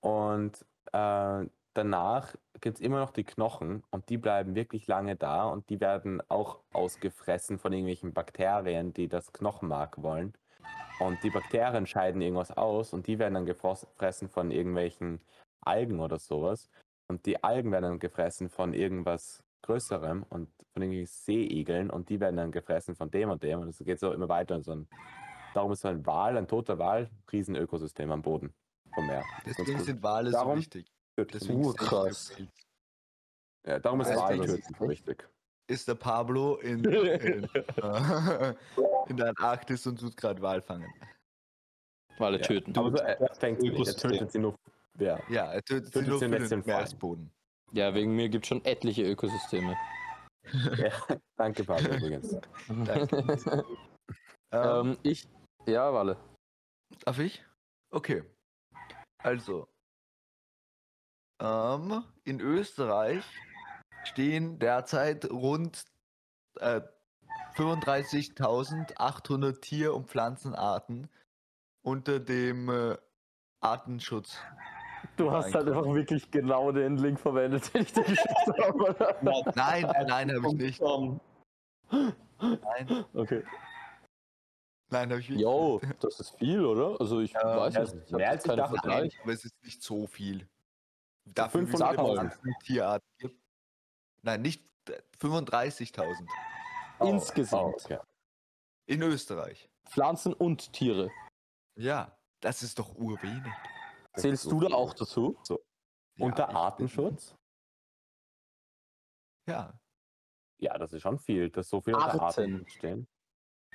Und äh, danach gibt es immer noch die Knochen und die bleiben wirklich lange da und die werden auch ausgefressen von irgendwelchen Bakterien, die das Knochenmark wollen. Und die Bakterien scheiden irgendwas aus und die werden dann gefressen von irgendwelchen Algen oder sowas. Und die Algen werden dann gefressen von irgendwas Größerem und von irgendwelchen Seeigeln und die werden dann gefressen von dem und dem und es geht so immer weiter. Und so ein, darum ist so ein Wal, ein toter Wal, riesen Ökosystem am Boden vom Meer. Deswegen sind Wale so wichtig. Deswegen so wild. Ja, darum ist Also das wichtig. ist der Pablo in, in, äh, in der Antarktis und tut gerade Wal fangen. Wale Ja. töten. Aber so, er, fängt sie nicht, er tötet sie nur. Ja. Ja, er tötet sie Tötet nur sie für nicht den den. Meeresboden. Ja, wegen mir gibt es schon etliche Ökosysteme. Ja, danke, Pablo, übrigens. Danke. ähm, ähm, ich. Ja, Walle. darf ich? Okay. Also. Ähm, in Österreich stehen derzeit rund äh, 35.800 Tier- und Pflanzenarten unter dem äh, Artenschutz. Du hast halt einfach wirklich genau den Link verwendet, den ich dir geschickt habe. oder? Nein, nein, habe ich nicht. Nein, Okay. nein, habe ich nicht. Jo, das ist viel, oder? Also ich Ja, weiß ja, nicht. Ich mehr als ich keine dachte. Vergleich. aber es ist nicht so viel. Dafür, wie 500 viele Mal. Pflanzen- und Tierarten gibt. Nein, nicht äh, 35.000 Oh, Insgesamt. oh, okay. in Österreich. Pflanzen und Tiere. Ja, das ist doch urwenig. Das Zählst du so da auch dazu? Unter ich- Artenschutz? Ja, Ja, das ist schon viel, dass so viele unter Arten. Artenschutz stehen.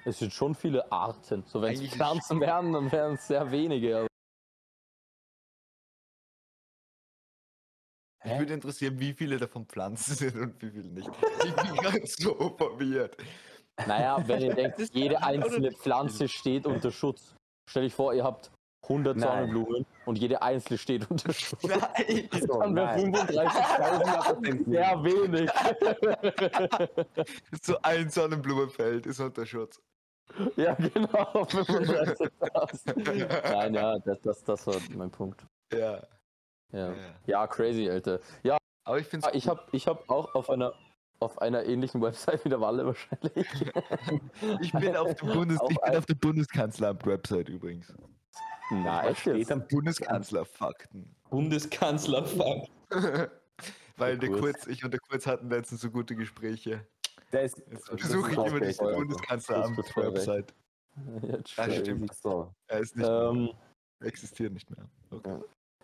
Es sind schon viele Arten. So, wenn es Pflanzen wären, dann wären es sehr wenige. Mich Hä? würde interessieren, wie viele davon Pflanzen sind und wie viele nicht. Ich bin ganz so verwirrt. naja, wenn ihr denkt, jede einzelne Pflanze steht unter Schutz. Stell dich vor, ihr habt 100 Nein. Sonnenblumen und jede einzelne steht unter Schutz. Nein, So, Dann wäre nein. 35.000 sehr wenig. so ein Sonnenblumenfeld ist unter Schutz. ja, genau. 35.000. Nein, ja, das, das, das war mein Punkt. Ja. Ja, ja. crazy, Alter. Ja, Aber ich finde Ah, ich habe ich hab auch auf einer, auf einer ähnlichen Website wie der Walle wahrscheinlich. ich bin auf dem Bundes Auch ich bin ein- auf der Bundeskanzleramt-Website übrigens. Echt steht am Bundeskanzlerfakten. Bundeskanzler Fakt. Weil der Kurz. Kurz, ich und der Kurz hatten letztens so gute Gespräche. Der ist, Jetzt besuche ich immer Alter. Bundeskanzleramt-Website. Ja, Das stimmt. So. Er ist nicht Ähm, mehr, existiert nicht mehr. Okay.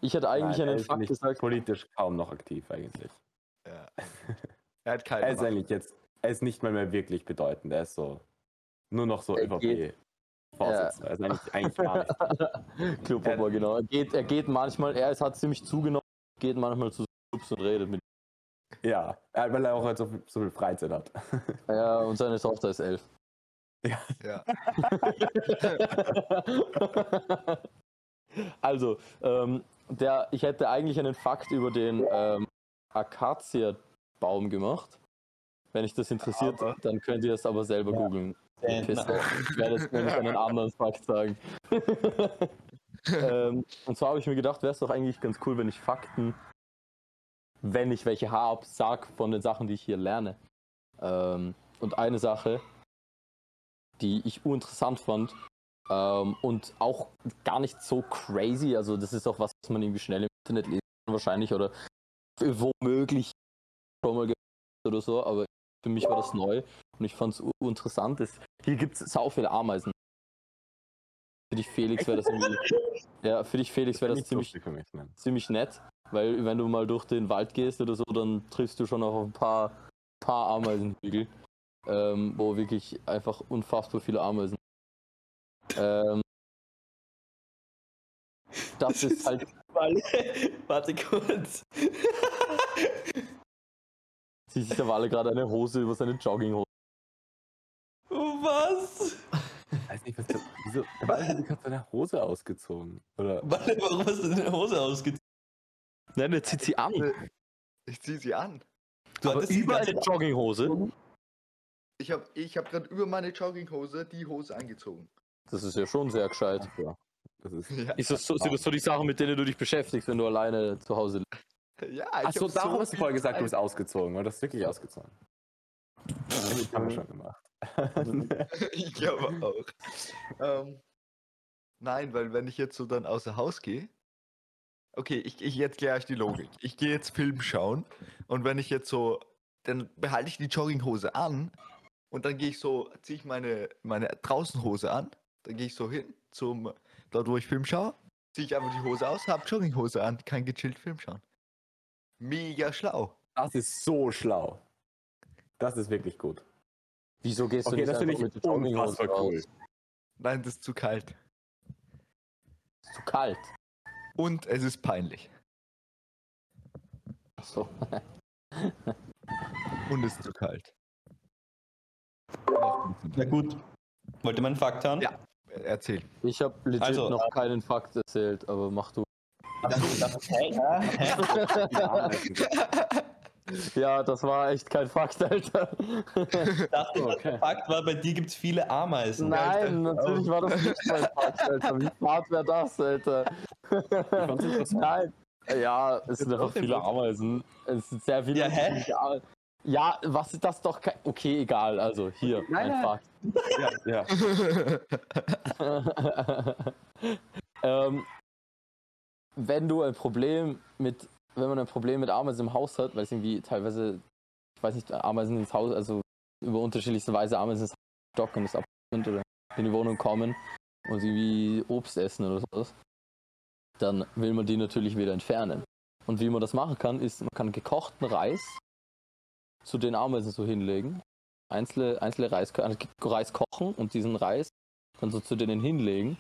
Ich hatte eigentlich Nein, einen Fakt nicht gesagt. politisch kaum noch aktiv eigentlich. Ja. Er hat keine Er ist eigentlich jetzt, er ist nicht mal mehr wirklich bedeutend. Er ist so, nur noch so Er geht- ÖVP-Vorsitzender. Er ist eigentlich, eigentlich gar nicht. Klopapa, genau. Er geht, er geht manchmal, er ist, hat ziemlich zugenommen, geht manchmal zu Subs und redet mit Ja, weil er auch halt so viel, so viel Freizeit hat. Ja, und seine Tochter ist elf. Ja. also, ähm, der, ich hätte eigentlich einen Fakt über den ähm, Akazienbaum gemacht. Wenn euch das interessiert, Aber- dann könnt ihr es aber selber Ja. googeln. Pisser. Ich werde jetzt nämlich einen anderen Fakt sagen. ähm, und zwar habe ich mir gedacht, wäre es doch eigentlich ganz cool, wenn ich Fakten, wenn ich welche habe, sag von den Sachen, die ich hier lerne. Ähm, und eine Sache, die ich uninteressant fand ähm, und auch gar nicht so crazy, also das ist auch was, was man irgendwie schnell im Internet lesen kann wahrscheinlich oder womöglich schon mal oder so, aber für mich war das neu und ich fand es interessant. Es, hier gibt es sau viele Ameisen. Für dich, Felix, wäre das irgendwie. Ja, für dich, Felix, wäre das Nicht ziemlich, mich. Ziemlich nett, weil wenn du mal durch den Wald gehst oder so, dann triffst du schon auf ein paar, paar Ameisenhügel, ähm, wo wirklich einfach unfassbar viele Ameisen. Ähm, das ist halt. Warte, kurz. Zieht sich der Walle gerade eine Hose über seine Jogginghose. Was? Ich weiß nicht, was der, wieso, der Mann hat gerade seine Hose ausgezogen. Oder? Warte, warum hast du deine Hose ausgezogen? Nein, der zieht sie an. Ich ziehe sie an. Du hattest über eine Jogginghose. Ich habe ich hab gerade über meine Jogginghose die Hose angezogen. Das ist ja schon sehr gescheit. Ja. Das ist, Ja, Ist das so, sind das so die Sachen, mit denen du dich beschäftigst, wenn du alleine zu Hause lebst? ja ich so, hab darum hast du vorher gesagt, du bist ausgezogen. Oder hast du wirklich ausgezogen? Das haben wir schon gemacht. ich aber auch. Ähm, nein, weil wenn ich jetzt so dann außer Haus gehe. Okay, ich, ich jetzt kläre ich die Logik. Ich gehe jetzt Film schauen und wenn ich jetzt so, dann behalte ich die Jogginghose an und dann gehe ich so, ziehe ich meine, meine Draußenhose an, dann gehe ich so hin zum, dort wo ich Film schaue, ziehe ich einfach die Hose aus, habe Jogginghose an, kann gechillt Film schauen. Mega schlau. Das ist so schlau. Das ist wirklich gut. Wieso gehst du Okay, nicht das finde einfach ich mit der Jogginghose cool. Nein, das ist zu kalt. Ist zu kalt. Und es ist peinlich. Ach so. Und es ist zu kalt. Na gut. Wollt ihr meinen Fakt hören? Ja. Erzähl. Ich habe legit Also, noch keinen Fakt erzählt, aber mach du. Hä? Ja, das war echt kein Fakt, Alter. Ich dachte, Okay. der Fakt war, bei dir gibt es viele Ameisen. Nein, natürlich war das nicht mein Fakt, Alter. Wie fad wäre das, Alter? Nein. Ja, es sind einfach viele Ameisen. Es sind sehr viele Ja, hä? Ja, was ist das doch. Okay, egal. Also, hier, Nein, ein nein. Ja, ja. ähm, wenn du ein Problem mit, wenn man ein Problem mit Ameisen im Haus hat, weil es irgendwie teilweise, ich weiß nicht, Ameisen ins Haus, also über unterschiedlichste Weise Ameisen ins Haus stocken, das Apartment oder in die Wohnung kommen und irgendwie Obst essen oder sowas, dann will man die natürlich wieder entfernen. Und wie man das machen kann, ist, man kann gekochten Reis zu den Ameisen so hinlegen, einzelne, einzelne Reis, also Reis kochen und diesen Reis dann so zu denen hinlegen,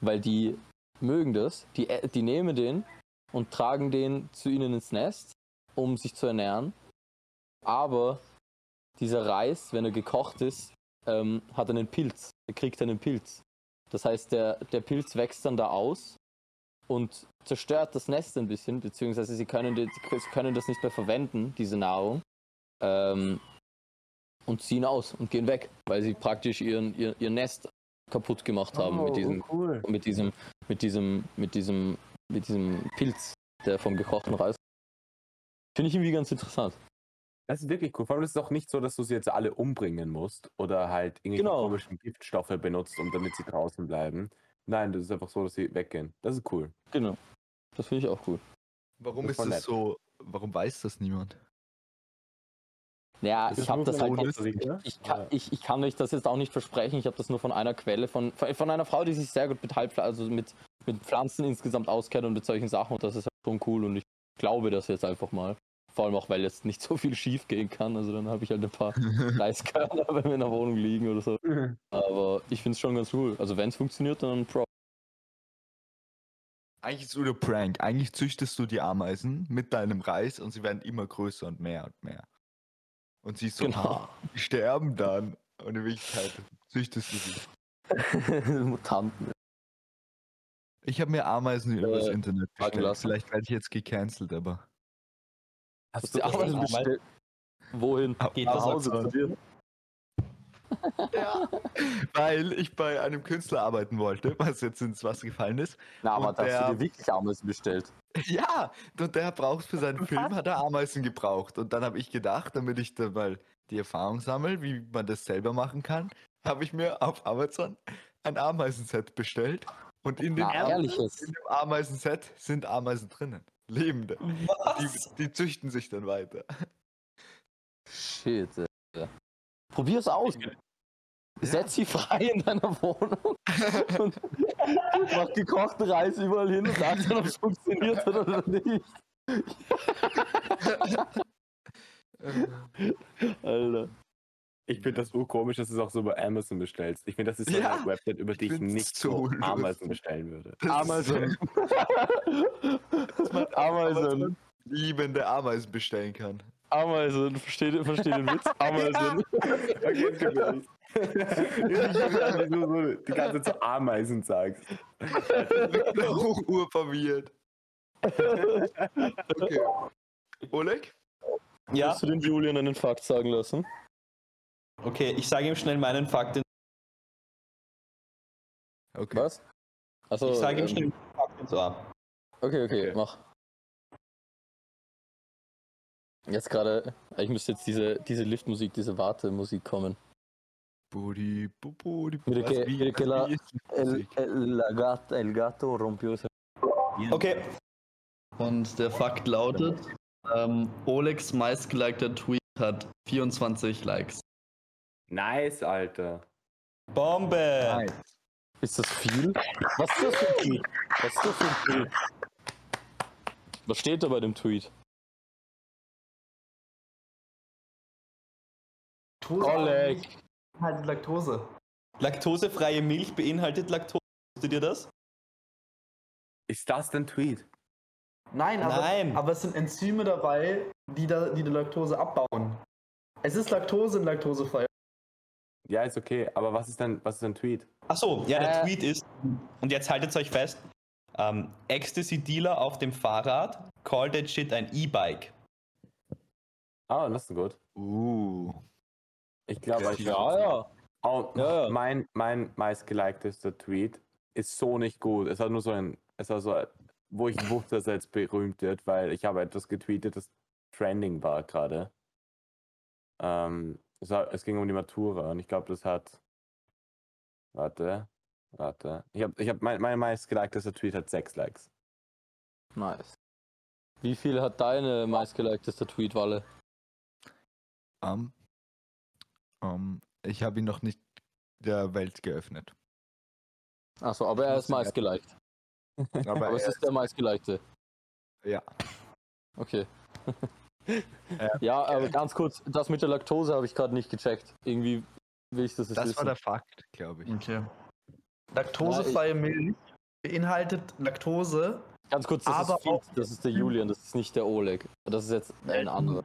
weil die mögen das, die, ä- die nehmen den und tragen den zu ihnen ins Nest, um sich zu ernähren. Aber dieser Reis, wenn er gekocht ist, ähm, hat einen Pilz. Er kriegt einen Pilz. Das heißt, der, der Pilz wächst dann da aus und zerstört das Nest ein bisschen, beziehungsweise sie können, die, sie können das nicht mehr verwenden, diese Nahrung. Ähm, und ziehen aus und gehen weg, weil sie praktisch ihren, ihr, ihr Nest kaputt gemacht haben mit diesem Oh, cool. mit diesem, mit diesem, mit diesem, mit diesem Pilz, der vom gekochten Reis. Finde ich irgendwie ganz interessant. Das ist wirklich cool. Vor allem ist es auch nicht so, dass du sie jetzt alle umbringen musst oder halt irgendwelche Genau. komischen Giftstoffe benutzt, um damit sie draußen bleiben. Nein, das ist einfach so, dass sie weggehen. Das ist cool. Genau. Das finde ich auch cool. Warum Das ist war das nett. so? Warum weiß das niemand? Ja, Das ich habe das halt nicht, ich, kann, ich, ich kann euch das jetzt auch nicht versprechen. Ich habe das nur von einer Quelle, von, von von einer Frau, die sich sehr gut mit Halbpfl also mit, mit Pflanzen insgesamt auskennt und mit solchen Sachen. Und das ist halt schon cool. Und ich glaube das jetzt einfach mal. Vor allem auch, weil jetzt nicht so viel schief gehen kann. Also dann habe ich halt ein paar Reiskörner bei mir in der Wohnung liegen oder so. Aber ich finde es schon ganz cool. Also wenn es funktioniert, dann Pro. Eigentlich ist es nur der Prank. Eigentlich züchtest du die Ameisen mit deinem Reis und sie werden immer größer und mehr und mehr. Und siehst so, Genau. die sterben dann. Und in Wirklichkeit züchtest du sie. Mutanten. Ich habe mir Ameisen übers Äh, Internet fragen bestellt. Vielleicht werde ich jetzt gecancelt, aber. Hast du die Ameisen bestellt? Wohin? Geht Nach das Hause auch zu dir? Ja. Weil ich bei einem Künstler arbeiten wollte, was jetzt ins Wasser gefallen ist. Na, aber Und da hast der- du dir wirklich Ameisen bestellt. Ja, und der braucht für seinen Film, hat er Ameisen gebraucht. Und dann habe ich gedacht, damit ich da mal die Erfahrung sammle, wie man das selber machen kann, habe ich mir auf Amazon ein Ameisenset bestellt. Und in dem, Na, ehrliches. in dem Ameisenset sind Ameisen drinnen. Lebende. Die, die züchten sich dann weiter. Shit. Alter. Probier's aus. Setz sie frei in deiner Wohnung und mach gekochten Reis überall hin und sag dann, ob es funktioniert hat oder nicht. Alter. Ich finde das urkomisch, dass du es auch so bei Amazon bestellst. Ich finde, das ist so Ja, eine Website, über die ich find's nicht so so. Amazon bestellen würde. Das Amazon. ist- Amazon. liebende Ameisen bestellen kann. Amazon. Versteht, versteht den Witz? Ich finde, dass du so die ganze Zeit so Ameisen sagst. Auch urverwirrt. Okay. Oleg? Ja, Hast du den Julian einen Fakt sagen lassen? okay, ich sage ihm schnell meinen Fakt. Okay. Was? Achso, Ich sage ihm ähm, schnell meinen Fakt ins Ohr. Okay, okay, Okay. mach. Jetzt gerade, ich müsste jetzt diese, diese Liftmusik, diese Wartemusik kommen. Budi, bu, budi, was- la- El, el, la gata, el gato rompió ese. Okay, Und der Fakt lautet, ähm, Olegs meistgelikter Tweet hat 24 Likes. Nice, Alter. Bombe! Ist das viel? Was ist das für ein Tweet? Was ist das für ein Tweet? Was steht da bei dem Tweet? Oleg! Halt Laktose. Laktosefreie Milch beinhaltet Laktose. Wusstet ihr das? Ist das dein Tweet? Nein, aber, Nein. aber es sind Enzyme dabei, die, da, die die Laktose abbauen. Es ist Laktose in laktosefrei. Ja, ist okay. Aber was ist denn, was ist ein Tweet? Achso, ja, der Äh. Tweet ist, und jetzt haltet euch fest, ähm, Ecstasy-Dealer auf dem Fahrrad, call that shit ein E-Bike. Ah, das ist gut. Uh. Ich glaube, ich Ja, ja. Oh, Ja, ja. Mein, mein meistgeliketester Tweet ist so nicht gut. Es hat nur so ein, es war so, wo ich wusste, dass er jetzt berühmt wird, weil ich habe etwas getweetet, das trending war gerade. Ähm, es, es ging um die Matura und ich glaube, das hat, warte, warte. Ich habe, ich habe, mein, mein meistgeliketester Tweet hat sechs Likes. Nice. Wie viel hat deine meistgelikteste Tweet, Walle? Ähm, ähm, ich habe ihn noch nicht der Welt geöffnet. Achso, aber er ist meistgeliked. Aber, Aber es er ist der meistgelikte. ja. Okay. ja, aber ganz kurz, das mit der Laktose habe ich gerade nicht gecheckt. Irgendwie will ich das jetzt Das wissen. war der Fakt, glaube ich. Okay. Laktosefreie Milch beinhaltet Laktose. Ganz kurz, das aber ist Feed, das ist der Julian, das ist nicht der Oleg. Das ist jetzt ein anderer.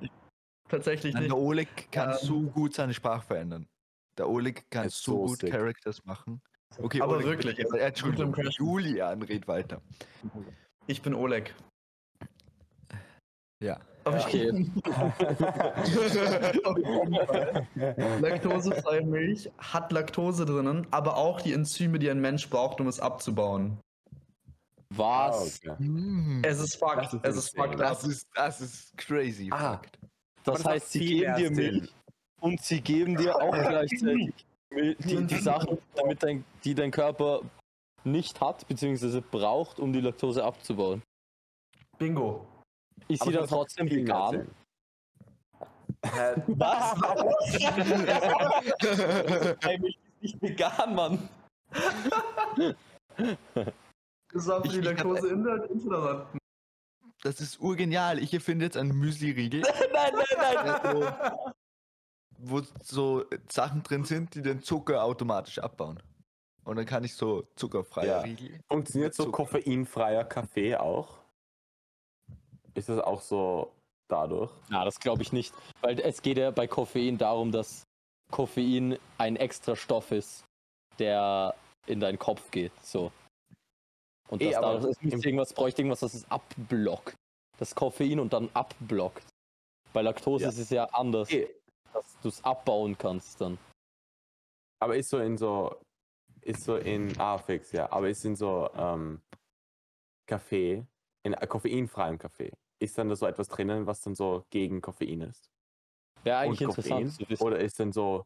Tatsächlich Nein, nicht. der Oleg kann Ähm, so gut seine Sprache verändern. Der Oleg kann so so gut sick. Characters machen. Okay, Aber Oleg, wirklich, bitte. Äh, Entschuldigung. Julian, red weiter. Ich bin Oleg. Ja. Aber Okay. Laktosefreie Milch hat Laktose drinnen, aber auch die Enzyme, die ein Mensch braucht, um es abzubauen. Was? Ah, okay. Es ist Fakt. Das ist Es ist. Fakt. Das ist, das ist crazy. Ah. Fakt. Das heißt, sie geben dir. Milch und sie geben dir auch gleichzeitig die, die Sachen, damit dein, die dein Körper nicht hat, beziehungsweise braucht, um die Laktose abzubauen. Bingo. Ist sie dann trotzdem vegan? Hä? Was? Eigentlich ist nicht vegan, Mann. Das war für die Laktose in der intolerant. Das ist urgenial. Ich erfinde jetzt einen Müsli-Riegel, Nein, nein, nein. wo so Sachen drin sind, die den Zucker automatisch abbauen. Und dann kann ich so zuckerfreie Ja. Riegel. Funktioniert so Zucker. koffeinfreier Kaffee auch? Ist das auch so dadurch? Na, das glaube ich nicht. Weil es geht ja bei Koffein darum, dass Koffein ein extra Stoff ist, der in deinen Kopf geht. So. Und Eh, das aber da, müsste im- irgendwas, bräuchte irgendwas, das es abblockt. Das Koffein und dann abblockt. Bei Laktose Ja. ist es ja anders, Eh, dass du es abbauen kannst dann. Aber ist so in so, ist so in, ah, fix, ja, aber ist in so ähm, Kaffee, in koffeinfreiem Kaffee, ist dann da so etwas drinnen, was dann so gegen Koffein ist? Wäre eigentlich Und interessant wissen. Oder ist dann so,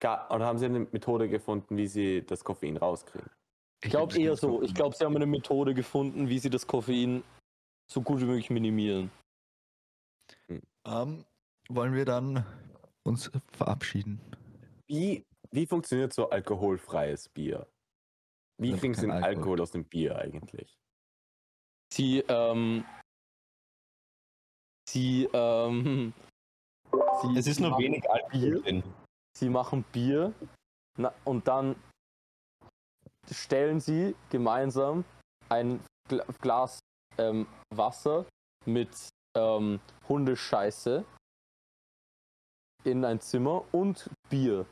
gar, oder haben sie eine Methode gefunden, wie sie das Koffein rauskriegen? Ich glaube eher so. Ich glaube, sie haben eine Methode gefunden, wie sie das Koffein so gut wie möglich minimieren. Ähm, wollen wir dann uns verabschieden? Wie, wie funktioniert so alkoholfreies Bier? Wie Ich hab kriegen sie den Alkohol. Alkohol aus dem Bier eigentlich? Sie, ähm. Sie, ähm. Sie, Es ist sie nur machen wenig Alkohol drin. Sie machen Bier na, und dann stellen sie gemeinsam ein Gla Glas ähm, Wasser mit ähm, Hundescheiße in ein Zimmer und Bier.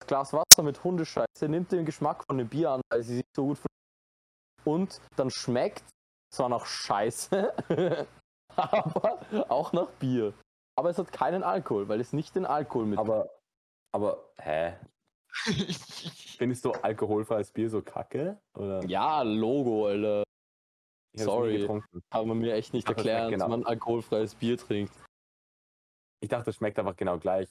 Das Glas Wasser mit Hundescheiße nimmt den Geschmack von dem Bier an, weil sie sich so gut und dann schmeckt zwar nach Scheiße, aber auch nach Bier. Aber es hat keinen Alkohol, weil es nicht den Alkohol mit Aber, aber, hä? Findest du alkoholfreies Bier so kacke? Oder? Ja, Logo, Alter. Ich sorry. Kann man mir echt nicht Ach, das erklären, schmeckt dass genau. man alkoholfreies Bier trinkt. Ich dachte, es schmeckt einfach genau gleich.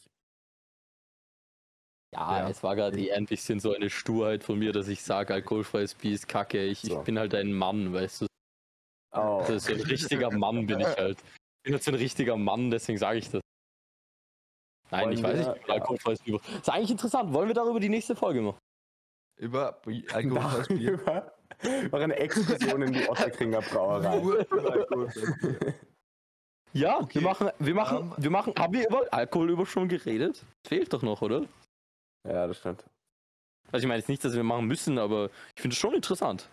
Ja, Ja. es war gerade eher ein bisschen so eine Sturheit von mir, dass ich sage, alkoholfreies Bier ist kacke. Ich, So. ich bin halt ein Mann, weißt du. Oh. Also so ein richtiger Mann bin ich halt. Ich bin so ein richtiger Mann, deswegen sage ich das. Nein, Wollen ich weiß wir- nicht, wie viel alkoholfreies Bier. Ist eigentlich interessant. Wollen wir darüber die nächste Folge machen? Über alkoholfreies Bier. Darüber war eine Exkursion in die Otterkringer Brauerei. Über. Ja, Okay. wir machen, wir machen, Ähm, wir machen, haben wir über Alkohol über schon geredet? Fehlt doch noch, oder? ja, das stimmt. Also ich meine jetzt nicht, dass wir machen müssen, aber ich finde es schon interessant.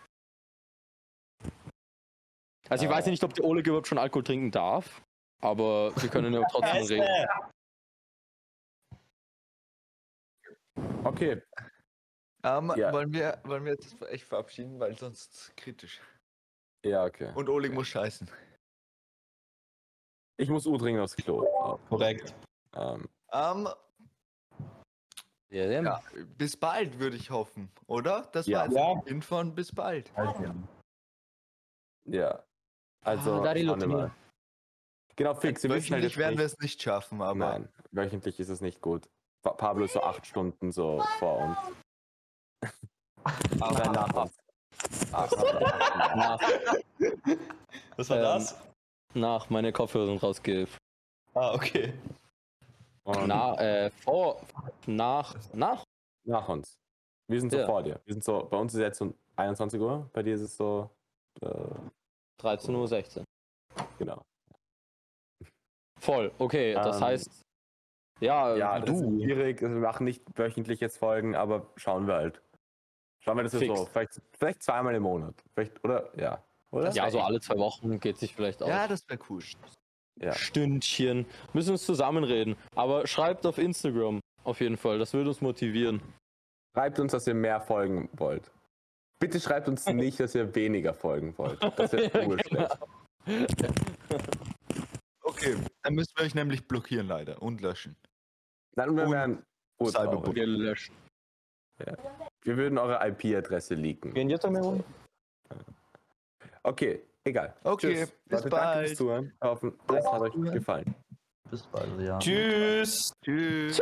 Also ich Ja. weiß ja nicht, ob der Oleg überhaupt schon Alkohol trinken darf, aber wir können ja trotzdem reden. Okay, Ähm, Ja. wollen, wir, wollen wir jetzt echt verabschieden, weil sonst kritisch. ja, okay. Und Oleg muss scheißen. Ich muss U dringend aufs Klo. Korrekt. Ähm, Ähm, Ja, ja. bis bald würde ich hoffen, oder? Das Ja. war jetzt Ja. Beginn von bis bald. ja. Also, Ah, da die. Genau, fix. Wir wissen halt Wöchentlich werden wir es nicht schaffen, aber Nein, wöchentlich ist es nicht gut. Pa- Pablo ist so acht Stunden so vor uns. Aber nach uns. Nach, Was war Ähm, das? nach meine Kopfhörer sind rausgeflogen. Ah, okay. Und Na, äh, vor, nach, nach. nach uns. Wir sind so Ja. vor dir. Wir sind so, bei uns ist jetzt um 21 Uhr, bei dir ist es so, äh, 13.16 Uhr. genau. Voll, okay, das Ähm, heißt, ja, Ja, das ist du. schwierig. Wir machen nicht wöchentlich jetzt Folgen, aber schauen wir halt. Schauen wir das jetzt so. Vielleicht, vielleicht zweimal im Monat. Vielleicht, oder? Ja. Oder? Ja, so alle zwei Wochen geht sich vielleicht aus. ja, das wäre cool. Ja. Stündchen. Müssen uns zusammenreden. Aber schreibt auf Instagram auf jeden Fall. Das würde uns motivieren. Schreibt uns, dass ihr mehr folgen wollt. Bitte schreibt uns nicht, dass ihr weniger folgen wollt. Das ist Ja, cool. genau. Okay, dann müssen wir euch nämlich blockieren leider und löschen. Dann wir Und wären Cyberbullying. urtraurig. Gelöscht. Wir würden eure IP-Adresse leaken. Gehen jetzt einmal rum? Okay, egal. Okay, Tschüss. bis Danke bald. fürs Zuhören. Hoffen, es hat euch gefallen. Bis bald, ja. Tschüss. Tschüss. Tschüss.